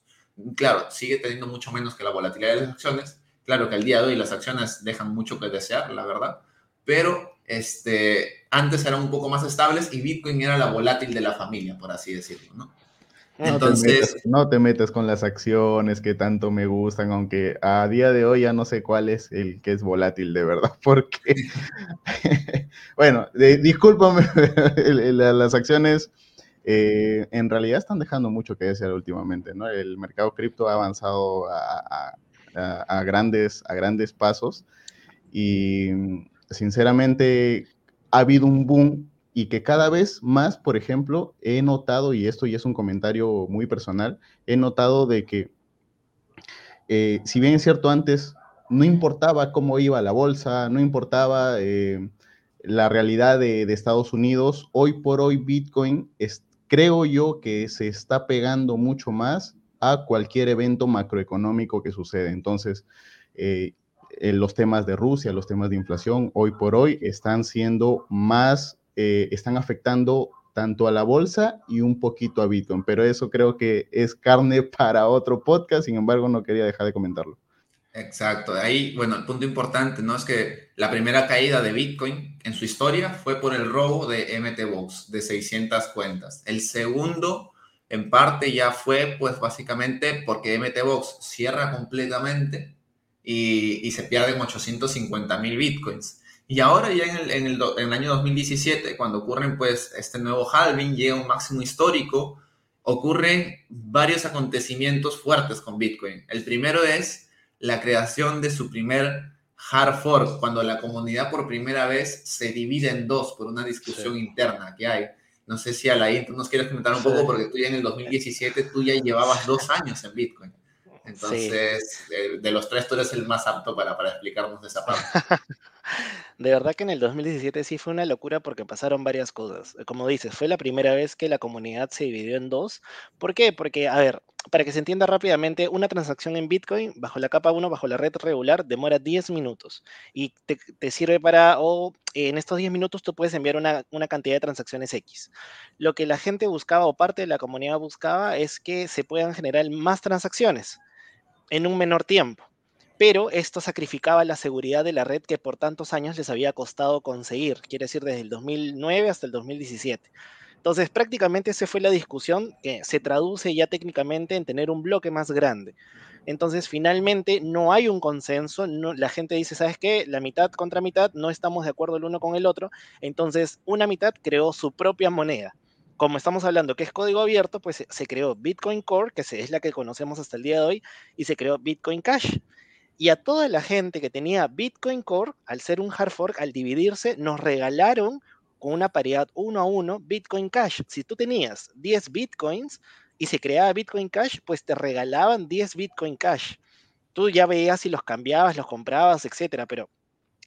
Claro, sigue teniendo mucho menos que la volatilidad de las acciones. Claro que al día de hoy las acciones dejan mucho que desear, la verdad. Pero este, antes eran un poco más estables y Bitcoin era la volátil de la familia, por así decirlo, ¿no? Entonces, no te, metas, con las acciones que tanto me gustan, aunque a día de hoy ya no sé cuál es el que es volátil de verdad, <laughs> porque, <laughs> <laughs> bueno, discúlpame, las acciones eh, en realidad están dejando mucho que desear últimamente, ¿no? El mercado cripto ha avanzado a, grandes, a grandes pasos y sinceramente ha habido un boom y que cada vez más, por ejemplo, he notado, y esto ya es un comentario muy personal, he notado de que eh, si bien es cierto antes no importaba cómo iba la bolsa, no importaba eh, la realidad de, de, Estados Unidos, hoy por hoy Bitcoin está creo yo que se está pegando mucho más a cualquier evento macroeconómico que sucede. Entonces, eh, los temas de Rusia, los temas de inflación, hoy por hoy están siendo más, eh, están afectando tanto a la bolsa y un poquito a Bitcoin, pero eso creo que es carne <laughs> para otro podcast, sin embargo no quería dejar de comentarlo. Exacto. Ahí, bueno, el punto importante, ¿no? Es que la primera caída de Bitcoin en su historia fue por el robo de MTBox de 600 cuentas. El segundo, en parte, ya fue, pues, básicamente porque MTBox cierra completamente y, se pierden 850 mil Bitcoins. Y ahora ya en el, en, el, en el año 2017, cuando ocurren, pues, este nuevo halving, llega un máximo histórico, ocurren varios acontecimientos fuertes con Bitcoin. El primero es la creación de su primer hard fork, cuando la comunidad por primera vez se divide en dos por una discusión interna que hay. No sé si Alain, tú nos quieres comentar un poco, porque tú ya en el 2017 tú ya llevabas dos años en Bitcoin. Entonces, de, los tres, tú eres el más apto para, para explicarnos esa parte. <laughs> De verdad que en el 2017 sí fue una locura porque pasaron varias cosas. Como dices, fue la primera vez que la comunidad se dividió en dos. ¿Por qué? Porque, a ver, para que se entienda rápidamente, una transacción en Bitcoin bajo la capa 1, bajo la red regular, demora 10 minutos y te, sirve para, o en estos 10 minutos tú puedes enviar una, una, cantidad de transacciones X. Lo que la gente buscaba o parte de la comunidad buscaba es que se puedan generar más transacciones en un menor tiempo. Pero esto sacrificaba la seguridad de la red que por tantos años les había costado conseguir, quiere decir desde el 2009 hasta el 2017. Entonces, prácticamente esa fue la discusión que se traduce ya técnicamente en tener un bloque más grande. Entonces, finalmente, no hay un consenso. la gente dice, ¿sabes qué? La mitad contra mitad, no estamos de acuerdo el uno con el otro. Entonces, una mitad creó su propia moneda. Como estamos hablando que es código abierto, pues se creó Bitcoin Core, que es la que conocemos hasta el día de hoy, y se creó Bitcoin Cash. Y a toda la gente que tenía Bitcoin Core, al ser un hard fork, al dividirse, nos regalaron con una paridad uno a uno Bitcoin Cash. Si tú tenías 10 Bitcoins y se creaba Bitcoin Cash, pues te regalaban 10 Bitcoin Cash. Tú ya veías si los cambiabas, los comprabas, etcétera, pero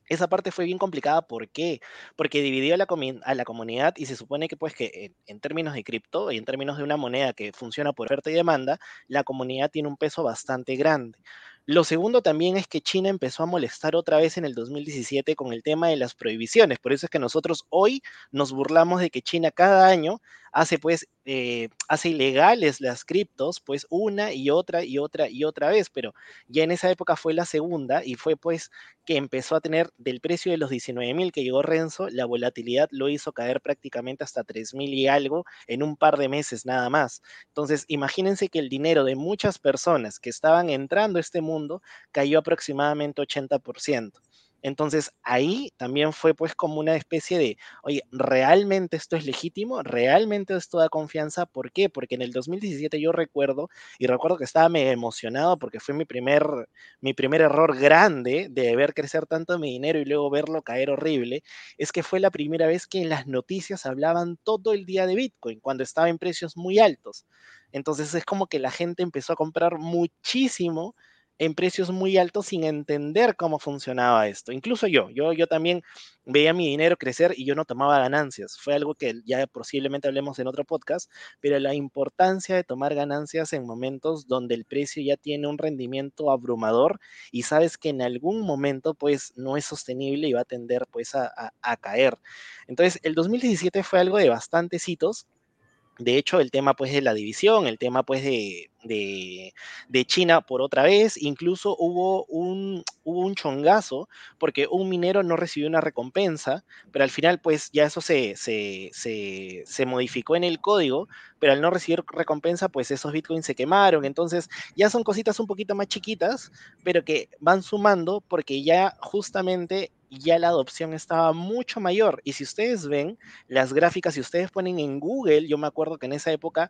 esa parte fue bien complicada. ¿Por qué? Porque dividió a la, a la comunidad y se supone que, pues, que en, en términos de cripto y en términos de una moneda que funciona por oferta y demanda, la comunidad tiene un peso bastante grande. Lo segundo también es que China empezó a molestar otra vez en el 2017 con el tema de las prohibiciones. Por eso es que nosotros hoy nos burlamos de que China cada año hace pues, eh, hace ilegales las criptos, pues una y otra y otra y otra vez, pero ya en esa época fue la segunda y fue pues que empezó a tener del precio de los 19 mil que llegó Renzo, la volatilidad lo hizo caer prácticamente hasta 3 mil y algo en un par de meses nada más. Entonces, imagínense que el dinero de muchas personas que estaban entrando a este mundo cayó aproximadamente 80%. Entonces ahí también fue pues como una especie de, oye, ¿realmente esto es legítimo? ¿Realmente esto da confianza? ¿Por qué? Porque en el 2017 yo recuerdo, y recuerdo que estaba mega emocionado porque fue mi primer, mi primer error grande de ver crecer tanto mi dinero y luego verlo caer horrible, es que fue la primera vez que en las noticias hablaban todo el día de Bitcoin, cuando estaba en precios muy altos. Entonces es como que la gente empezó a comprar muchísimo en precios muy altos sin entender cómo funcionaba esto. Incluso yo, yo, yo también veía mi dinero crecer y yo no tomaba ganancias. Fue algo que ya posiblemente hablemos en otro podcast, pero la importancia de tomar ganancias en momentos donde el precio ya tiene un rendimiento abrumador y sabes que en algún momento pues no es sostenible y va a tender pues a, a caer. Entonces el 2017 fue algo de bastantes hitos de hecho, el tema pues de la división, el tema pues de, de, China por otra vez, incluso hubo un, hubo un chongazo porque un minero no recibió una recompensa, pero al final pues ya eso se, se, se, se modificó en el código, pero al no recibir recompensa pues esos bitcoins se quemaron, entonces ya son cositas un poquito más chiquitas, pero que van sumando porque ya justamente ya la adopción estaba mucho mayor. Y si ustedes ven las gráficas, si ustedes ponen en Google, yo me acuerdo que en esa época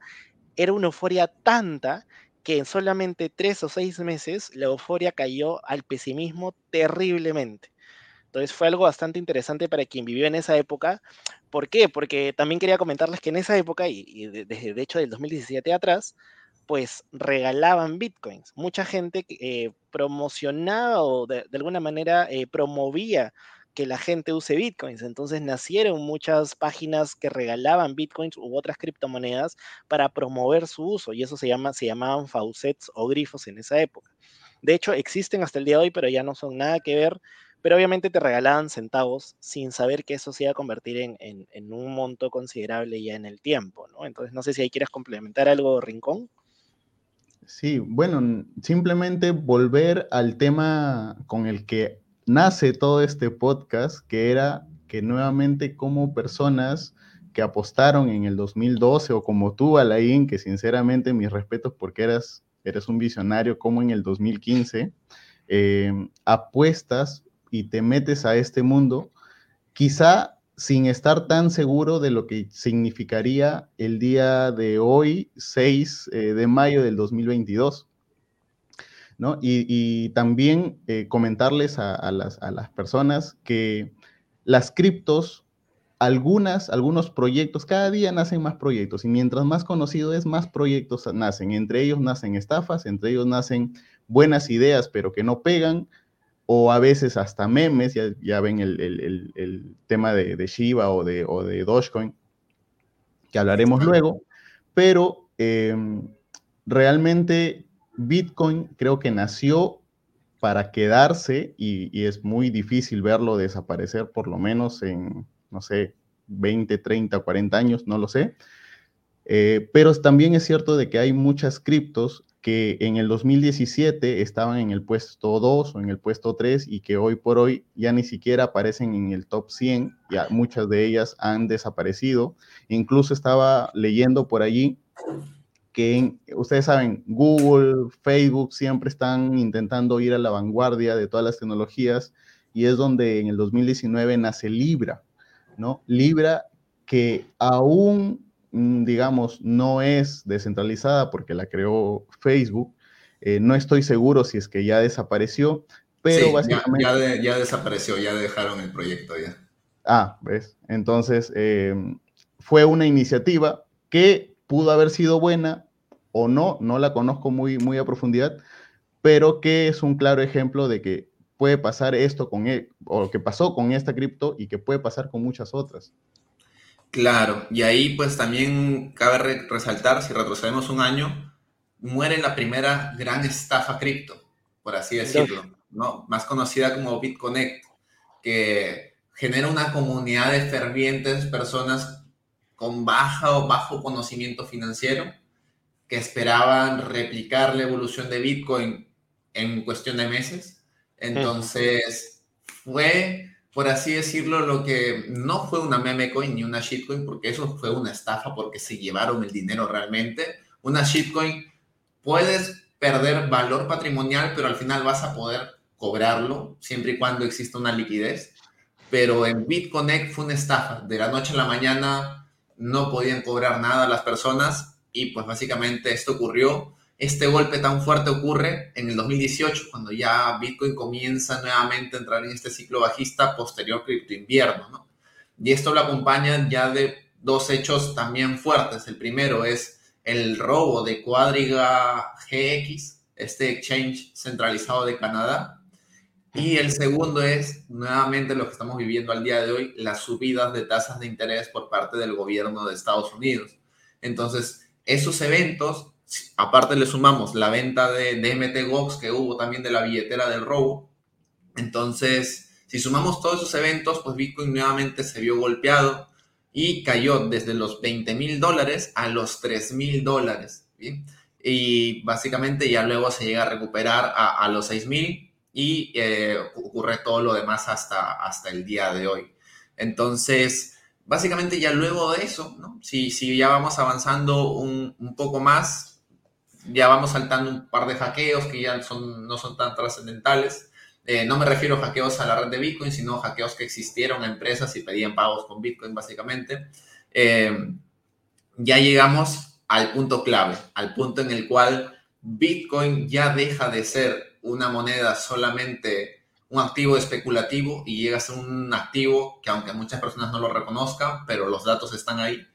era una euforia tanta que en solamente tres o seis meses la euforia cayó al pesimismo terriblemente. Entonces fue algo bastante interesante para quien vivió en esa época. ¿Por qué? Porque también quería comentarles que en esa época, y, desde de, hecho del 2017 atrás, pues regalaban bitcoins. Mucha gente eh, promocionaba o de, alguna manera eh, promovía que la gente use bitcoins. Entonces nacieron muchas páginas que regalaban bitcoins u otras criptomonedas para promover su uso y eso se, llama, se llamaban faucets o grifos en esa época. De hecho, existen hasta el día de hoy, pero ya no son nada que ver. Pero obviamente te regalaban centavos sin saber que eso se iba a convertir en, en un monto considerable ya en el tiempo, ¿no? Entonces, no sé si ahí quieres complementar algo, Rincón. Sí, bueno, simplemente volver al tema con el que nace todo este podcast, que era que nuevamente como personas que apostaron en el 2012 o como tú, Alain, que sinceramente mis respetos porque eras, eres un visionario como en el 2015, eh, apuestas y te metes a este mundo, quizá sin estar tan seguro de lo que significaría el día de hoy, 6 eh, de mayo del 2022. ¿no? Y, también eh, comentarles a, las, a, las, personas que las criptos, algunas, algunos proyectos, cada día nacen más proyectos y mientras más conocido es, más proyectos nacen. Entre ellos nacen estafas, entre ellos nacen buenas ideas, pero que no pegan, o a veces hasta memes, ya, ven el, tema de, Shiba o de, o de Dogecoin, que hablaremos luego, pero em, realmente Bitcoin creo que nació para quedarse y, es muy difícil verlo desaparecer por lo menos en, no sé, 20, 30, 40 años, no lo sé. Eh, pero también es cierto de que hay muchas criptos que en el 2017 estaban en el puesto 2 o en el puesto 3 y que hoy por hoy ya ni siquiera aparecen en el top 100, ya muchas de ellas han desaparecido. Incluso estaba leyendo por allí que ustedes saben, Google, Facebook siempre están intentando ir a la vanguardia de todas las tecnologías y es donde en el 2019 nace Libra, ¿no? Libra que aún digamos, no es descentralizada porque la creó Facebook. Eh, no estoy seguro si es que ya desapareció, pero básicamente... Ya, desapareció, ya dejaron el proyecto ya. Ah, ¿ves? Entonces, em, fue una iniciativa que pudo haber sido buena o no, no la conozco muy, muy a profundidad, pero que es un claro ejemplo de que puede pasar esto con él, e, o que pasó con esta cripto y que puede pasar con muchas otras. Claro, y ahí pues también cabe resaltar, si retrocedemos un año, muere la primera gran estafa cripto, por así decirlo, ¿no? Más conocida como BitConnect, que genera una comunidad de fervientes personas con baja o bajo conocimiento financiero que esperaban replicar la evolución de Bitcoin en cuestión de meses. Entonces, fue por así decirlo, lo que no fue una meme coin ni una shitcoin, porque eso fue una estafa porque se llevaron el dinero realmente. Una shitcoin puedes perder valor patrimonial, pero al final vas a poder cobrarlo siempre y cuando exista una liquidez. Pero en BitConnect fue una estafa. De la noche a la mañana no podían cobrar nada las personas y pues básicamente esto ocurrió este golpe tan fuerte ocurre en el 2018, cuando ya Bitcoin comienza nuevamente a entrar en este ciclo bajista posterior cripto invierno, ¿no? Y esto lo acompañan ya de dos hechos también fuertes. El primero es el robo de Quadriga GX, este exchange centralizado de Canadá. Y el segundo es nuevamente lo que estamos viviendo al día de hoy, las subidas de tasas de interés por parte del gobierno de Estados Unidos. Entonces, esos eventos aparte le sumamos la venta de, de MT Gox que hubo también de la billetera del robo. Entonces, si sumamos todos esos eventos, pues Bitcoin nuevamente se vio golpeado y cayó desde los 20 mil dólares a los 3 mil dólares. Y básicamente ya luego se llega a recuperar a, los 6 mil y eh, ocurre todo lo demás hasta, hasta el día de hoy. Entonces, básicamente ya luego de eso, si, si ya vamos avanzando un, un poco más, ya vamos saltando un par de hackeos que ya son, no son tan trascendentales. Eh, no me refiero a hackeos a la red de Bitcoin, sino hackeos que existieron a empresas y pedían pagos con Bitcoin, básicamente. Eh, ya llegamos al punto clave, al punto en el cual Bitcoin ya deja de ser una moneda solamente un activo especulativo y llega a ser un activo que aunque muchas personas no lo reconozcan, pero los datos están ahí,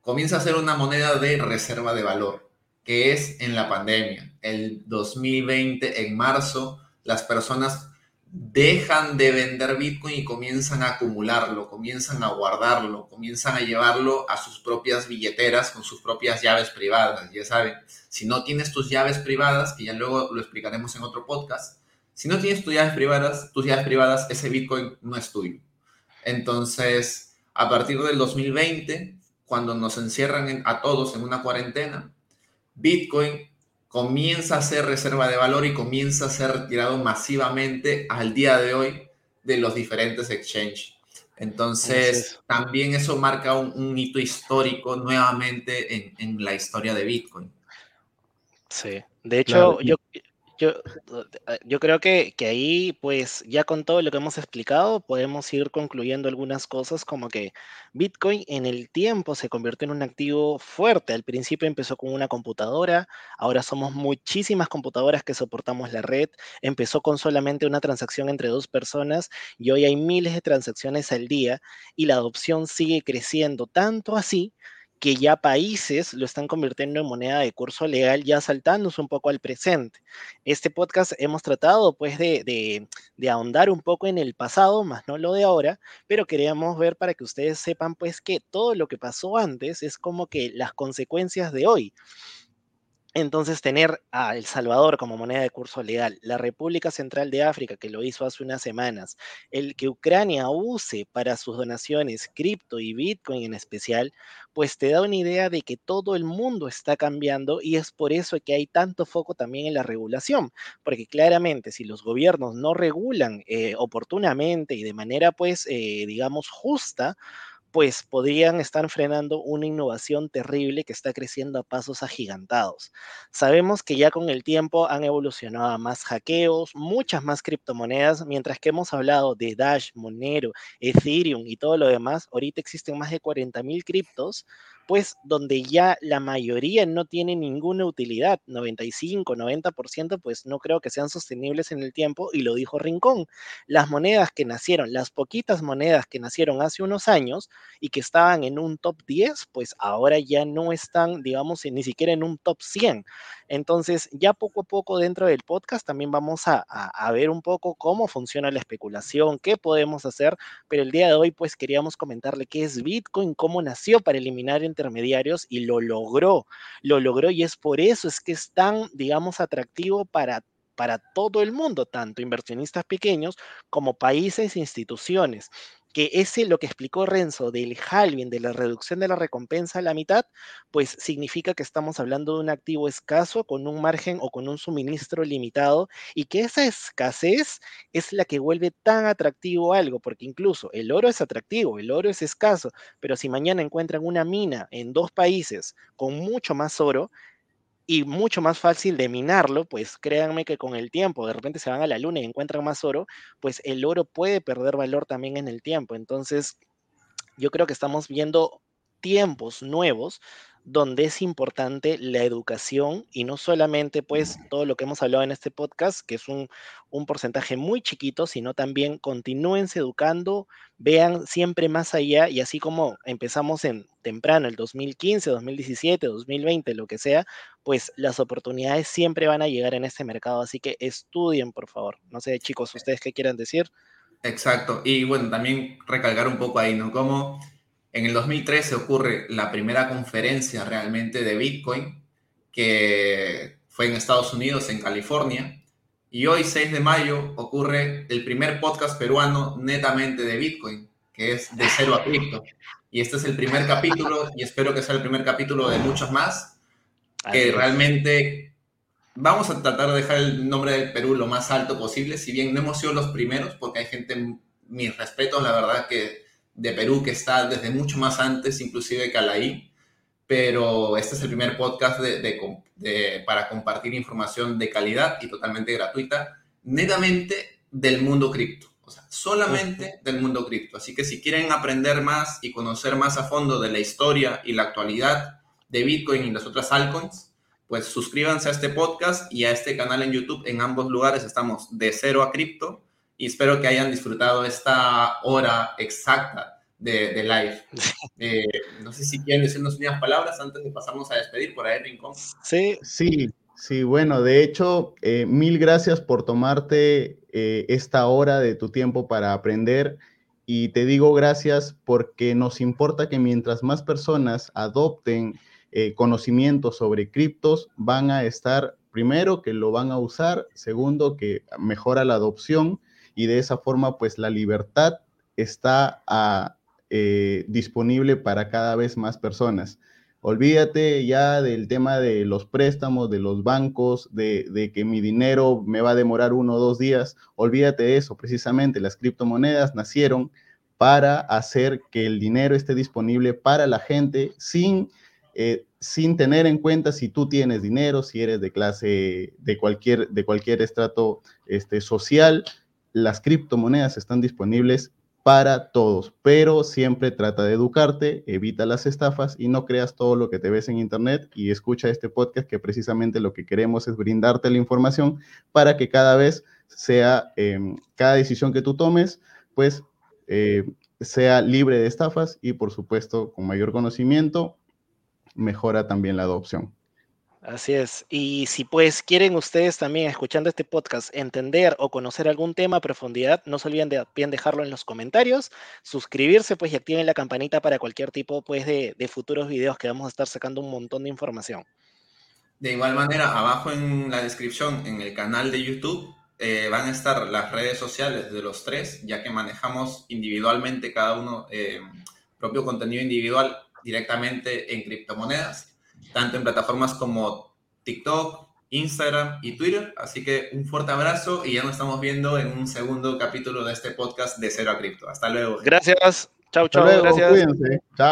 comienza a ser una moneda de reserva de valor que es en la pandemia. El 2020, en marzo, las personas dejan de vender Bitcoin y comienzan a acumularlo, comienzan a guardarlo, comienzan a llevarlo a sus propias billeteras con sus propias llaves privadas. Ya saben, si no tienes tus llaves privadas, que ya luego lo explicaremos en otro podcast, si no tienes tus llaves privadas, tus llaves privadas, ese Bitcoin no es tuyo. Entonces, a partir del 2020, cuando nos encierran a todos en una cuarentena, Bitcoin comienza a ser reserva de valor y comienza a ser retirado masivamente al día de hoy de los diferentes exchanges. Entonces, también eso marca un, hito histórico nuevamente en, en, la historia de Bitcoin. Sí, de hecho, yo, yo, yo creo que, que, ahí, pues ya con todo lo que hemos explicado, podemos ir concluyendo algunas cosas como que Bitcoin en el tiempo se convirtió en un activo fuerte. Al principio empezó con una computadora, ahora somos muchísimas computadoras que soportamos la red. Empezó con solamente una transacción entre dos personas y hoy hay miles de transacciones al día y la adopción sigue creciendo tanto así que ya países lo están convirtiendo en moneda de curso legal, ya saltándose un poco al presente. Este podcast hemos tratado pues de, de, ahondar un poco en el pasado, más no lo de ahora, pero queríamos ver para que ustedes sepan pues que todo lo que pasó antes es como que las consecuencias de hoy. Entonces, tener a El Salvador como moneda de curso legal, la República Central de África, que lo hizo hace unas semanas, el que Ucrania use para sus donaciones cripto y Bitcoin en especial, pues te da una idea de que todo el mundo está cambiando y es por eso que hay tanto foco también en la regulación, porque claramente si los gobiernos no regulan eh, oportunamente y de manera, pues, eh, digamos, justa, pues podrían estar frenando una innovación terrible que está creciendo a pasos agigantados. Sabemos que ya con el tiempo han evolucionado más hackeos, muchas más criptomonedas, mientras que hemos hablado de Dash, Monero, Ethereum y todo lo demás, ahorita existen más de 40.000 criptos, pues donde ya la mayoría no tiene ninguna utilidad, 95, 90%, pues no creo que sean sostenibles en el tiempo y lo dijo Rincón. Las monedas que nacieron, las poquitas monedas que nacieron hace unos años y que estaban en un top 10, pues ahora ya no están, digamos, ni siquiera en un top 100. Entonces, ya poco a poco dentro del podcast también vamos a, a ver un poco cómo funciona la especulación, qué podemos hacer, pero el día de hoy pues queríamos comentarle qué es Bitcoin, cómo nació para eliminar entre intermediarios y lo logró, lo logró y es por eso es que es tan, digamos, atractivo para para todo el mundo, tanto inversionistas pequeños como países e instituciones que ese lo que explicó Renzo del halving, de la reducción de la recompensa a la mitad, pues significa que estamos hablando de un activo escaso con un margen o con un suministro limitado y que esa escasez es la que vuelve tan atractivo algo, porque incluso el oro es atractivo, el oro es escaso, pero si mañana encuentran una mina en dos países con mucho más oro, y mucho más fácil de minarlo, pues créanme que con el tiempo, de repente se van a la luna y encuentran más oro, pues el oro puede perder valor también en el tiempo. Entonces, yo creo que estamos viendo tiempos nuevos donde es importante la educación y no solamente pues todo lo que hemos hablado en este podcast, que es un, porcentaje muy chiquito, sino también continúense educando, vean siempre más allá y así como empezamos en temprano, el 2015, 2017, 2020, lo que sea, pues las oportunidades siempre van a llegar en este mercado, así que estudien por favor. No sé chicos, ustedes qué quieran decir. Exacto, y bueno, también recalcar un poco ahí, ¿no? Como en el 2013 ocurre la primera conferencia realmente de Bitcoin, que fue en Estados Unidos, en California. Y hoy, 6 de mayo, ocurre el primer podcast peruano netamente de Bitcoin, que es de cero a <laughs> cripto. Y este es el primer capítulo, y espero que sea el primer capítulo de muchos más, que realmente vamos a tratar de dejar el nombre del Perú lo más alto posible, si bien no hemos sido los primeros, porque hay gente, mis respetos, la verdad que de Perú que está desde mucho más antes, inclusive que Alaí, pero este es el primer podcast de, para compartir información de calidad y totalmente gratuita, netamente del mundo cripto, o sea, solamente del mundo cripto. Así que si quieren aprender más y conocer más a fondo de la historia y la actualidad de Bitcoin y las otras altcoins, pues suscríbanse a este podcast y a este canal en YouTube. En ambos lugares estamos de cero a cripto y espero que hayan disfrutado esta hora exacta de, de live. <laughs> Eh, no sé si quieren decirnos unas palabras antes de pasarnos a despedir por ahí, Rincón. Sí, sí, sí, bueno, de hecho, eh, mil gracias por tomarte eh, esta hora de tu tiempo para aprender. Y te digo gracias porque nos importa que mientras más personas adopten conocimientos sobre criptos, van a estar, primero, que lo van a usar, segundo, que mejora la adopción y de esa forma pues la libertad está ah, eh, disponible para cada vez más personas. Olvídate ya del tema de los préstamos, de los bancos, de, que mi dinero me va a demorar uno o dos días. Olvídate eso. Precisamente las criptomonedas nacieron para hacer que el dinero esté disponible para la gente sin, eh, sin tener en cuenta si tú tienes dinero, si eres de clase, de cualquier, de cualquier estrato este, social. Las criptomonedas están disponibles para todos, pero siempre trata de educarte, evita las estafas y no creas todo lo que te ves en internet y escucha este podcast que precisamente lo que queremos es brindarte la información para que cada vez sea, em, cada decisión que tú tomes, pues eh, sea libre de estafas y por supuesto con mayor conocimiento mejora también la adopción. Así es. Y si pues quieren ustedes también, escuchando este podcast, entender o conocer algún tema a profundidad, no se olviden de bien dejarlo en los comentarios, suscribirse pues y activen la campanita para cualquier tipo pues de, futuros videos que vamos a estar sacando un montón de información. De igual manera, abajo en la descripción, en el canal de YouTube, eh, van a estar las redes sociales de los tres, ya que manejamos individualmente cada uno eh, propio contenido individual directamente en criptomonedas tanto en plataformas como TikTok, Instagram y Twitter. Así que un fuerte abrazo y ya nos estamos viendo en un segundo capítulo de este podcast de Cero a Cripto. Hasta luego. Gracias. Chao, chao. Gracias. Cuídense. Chao.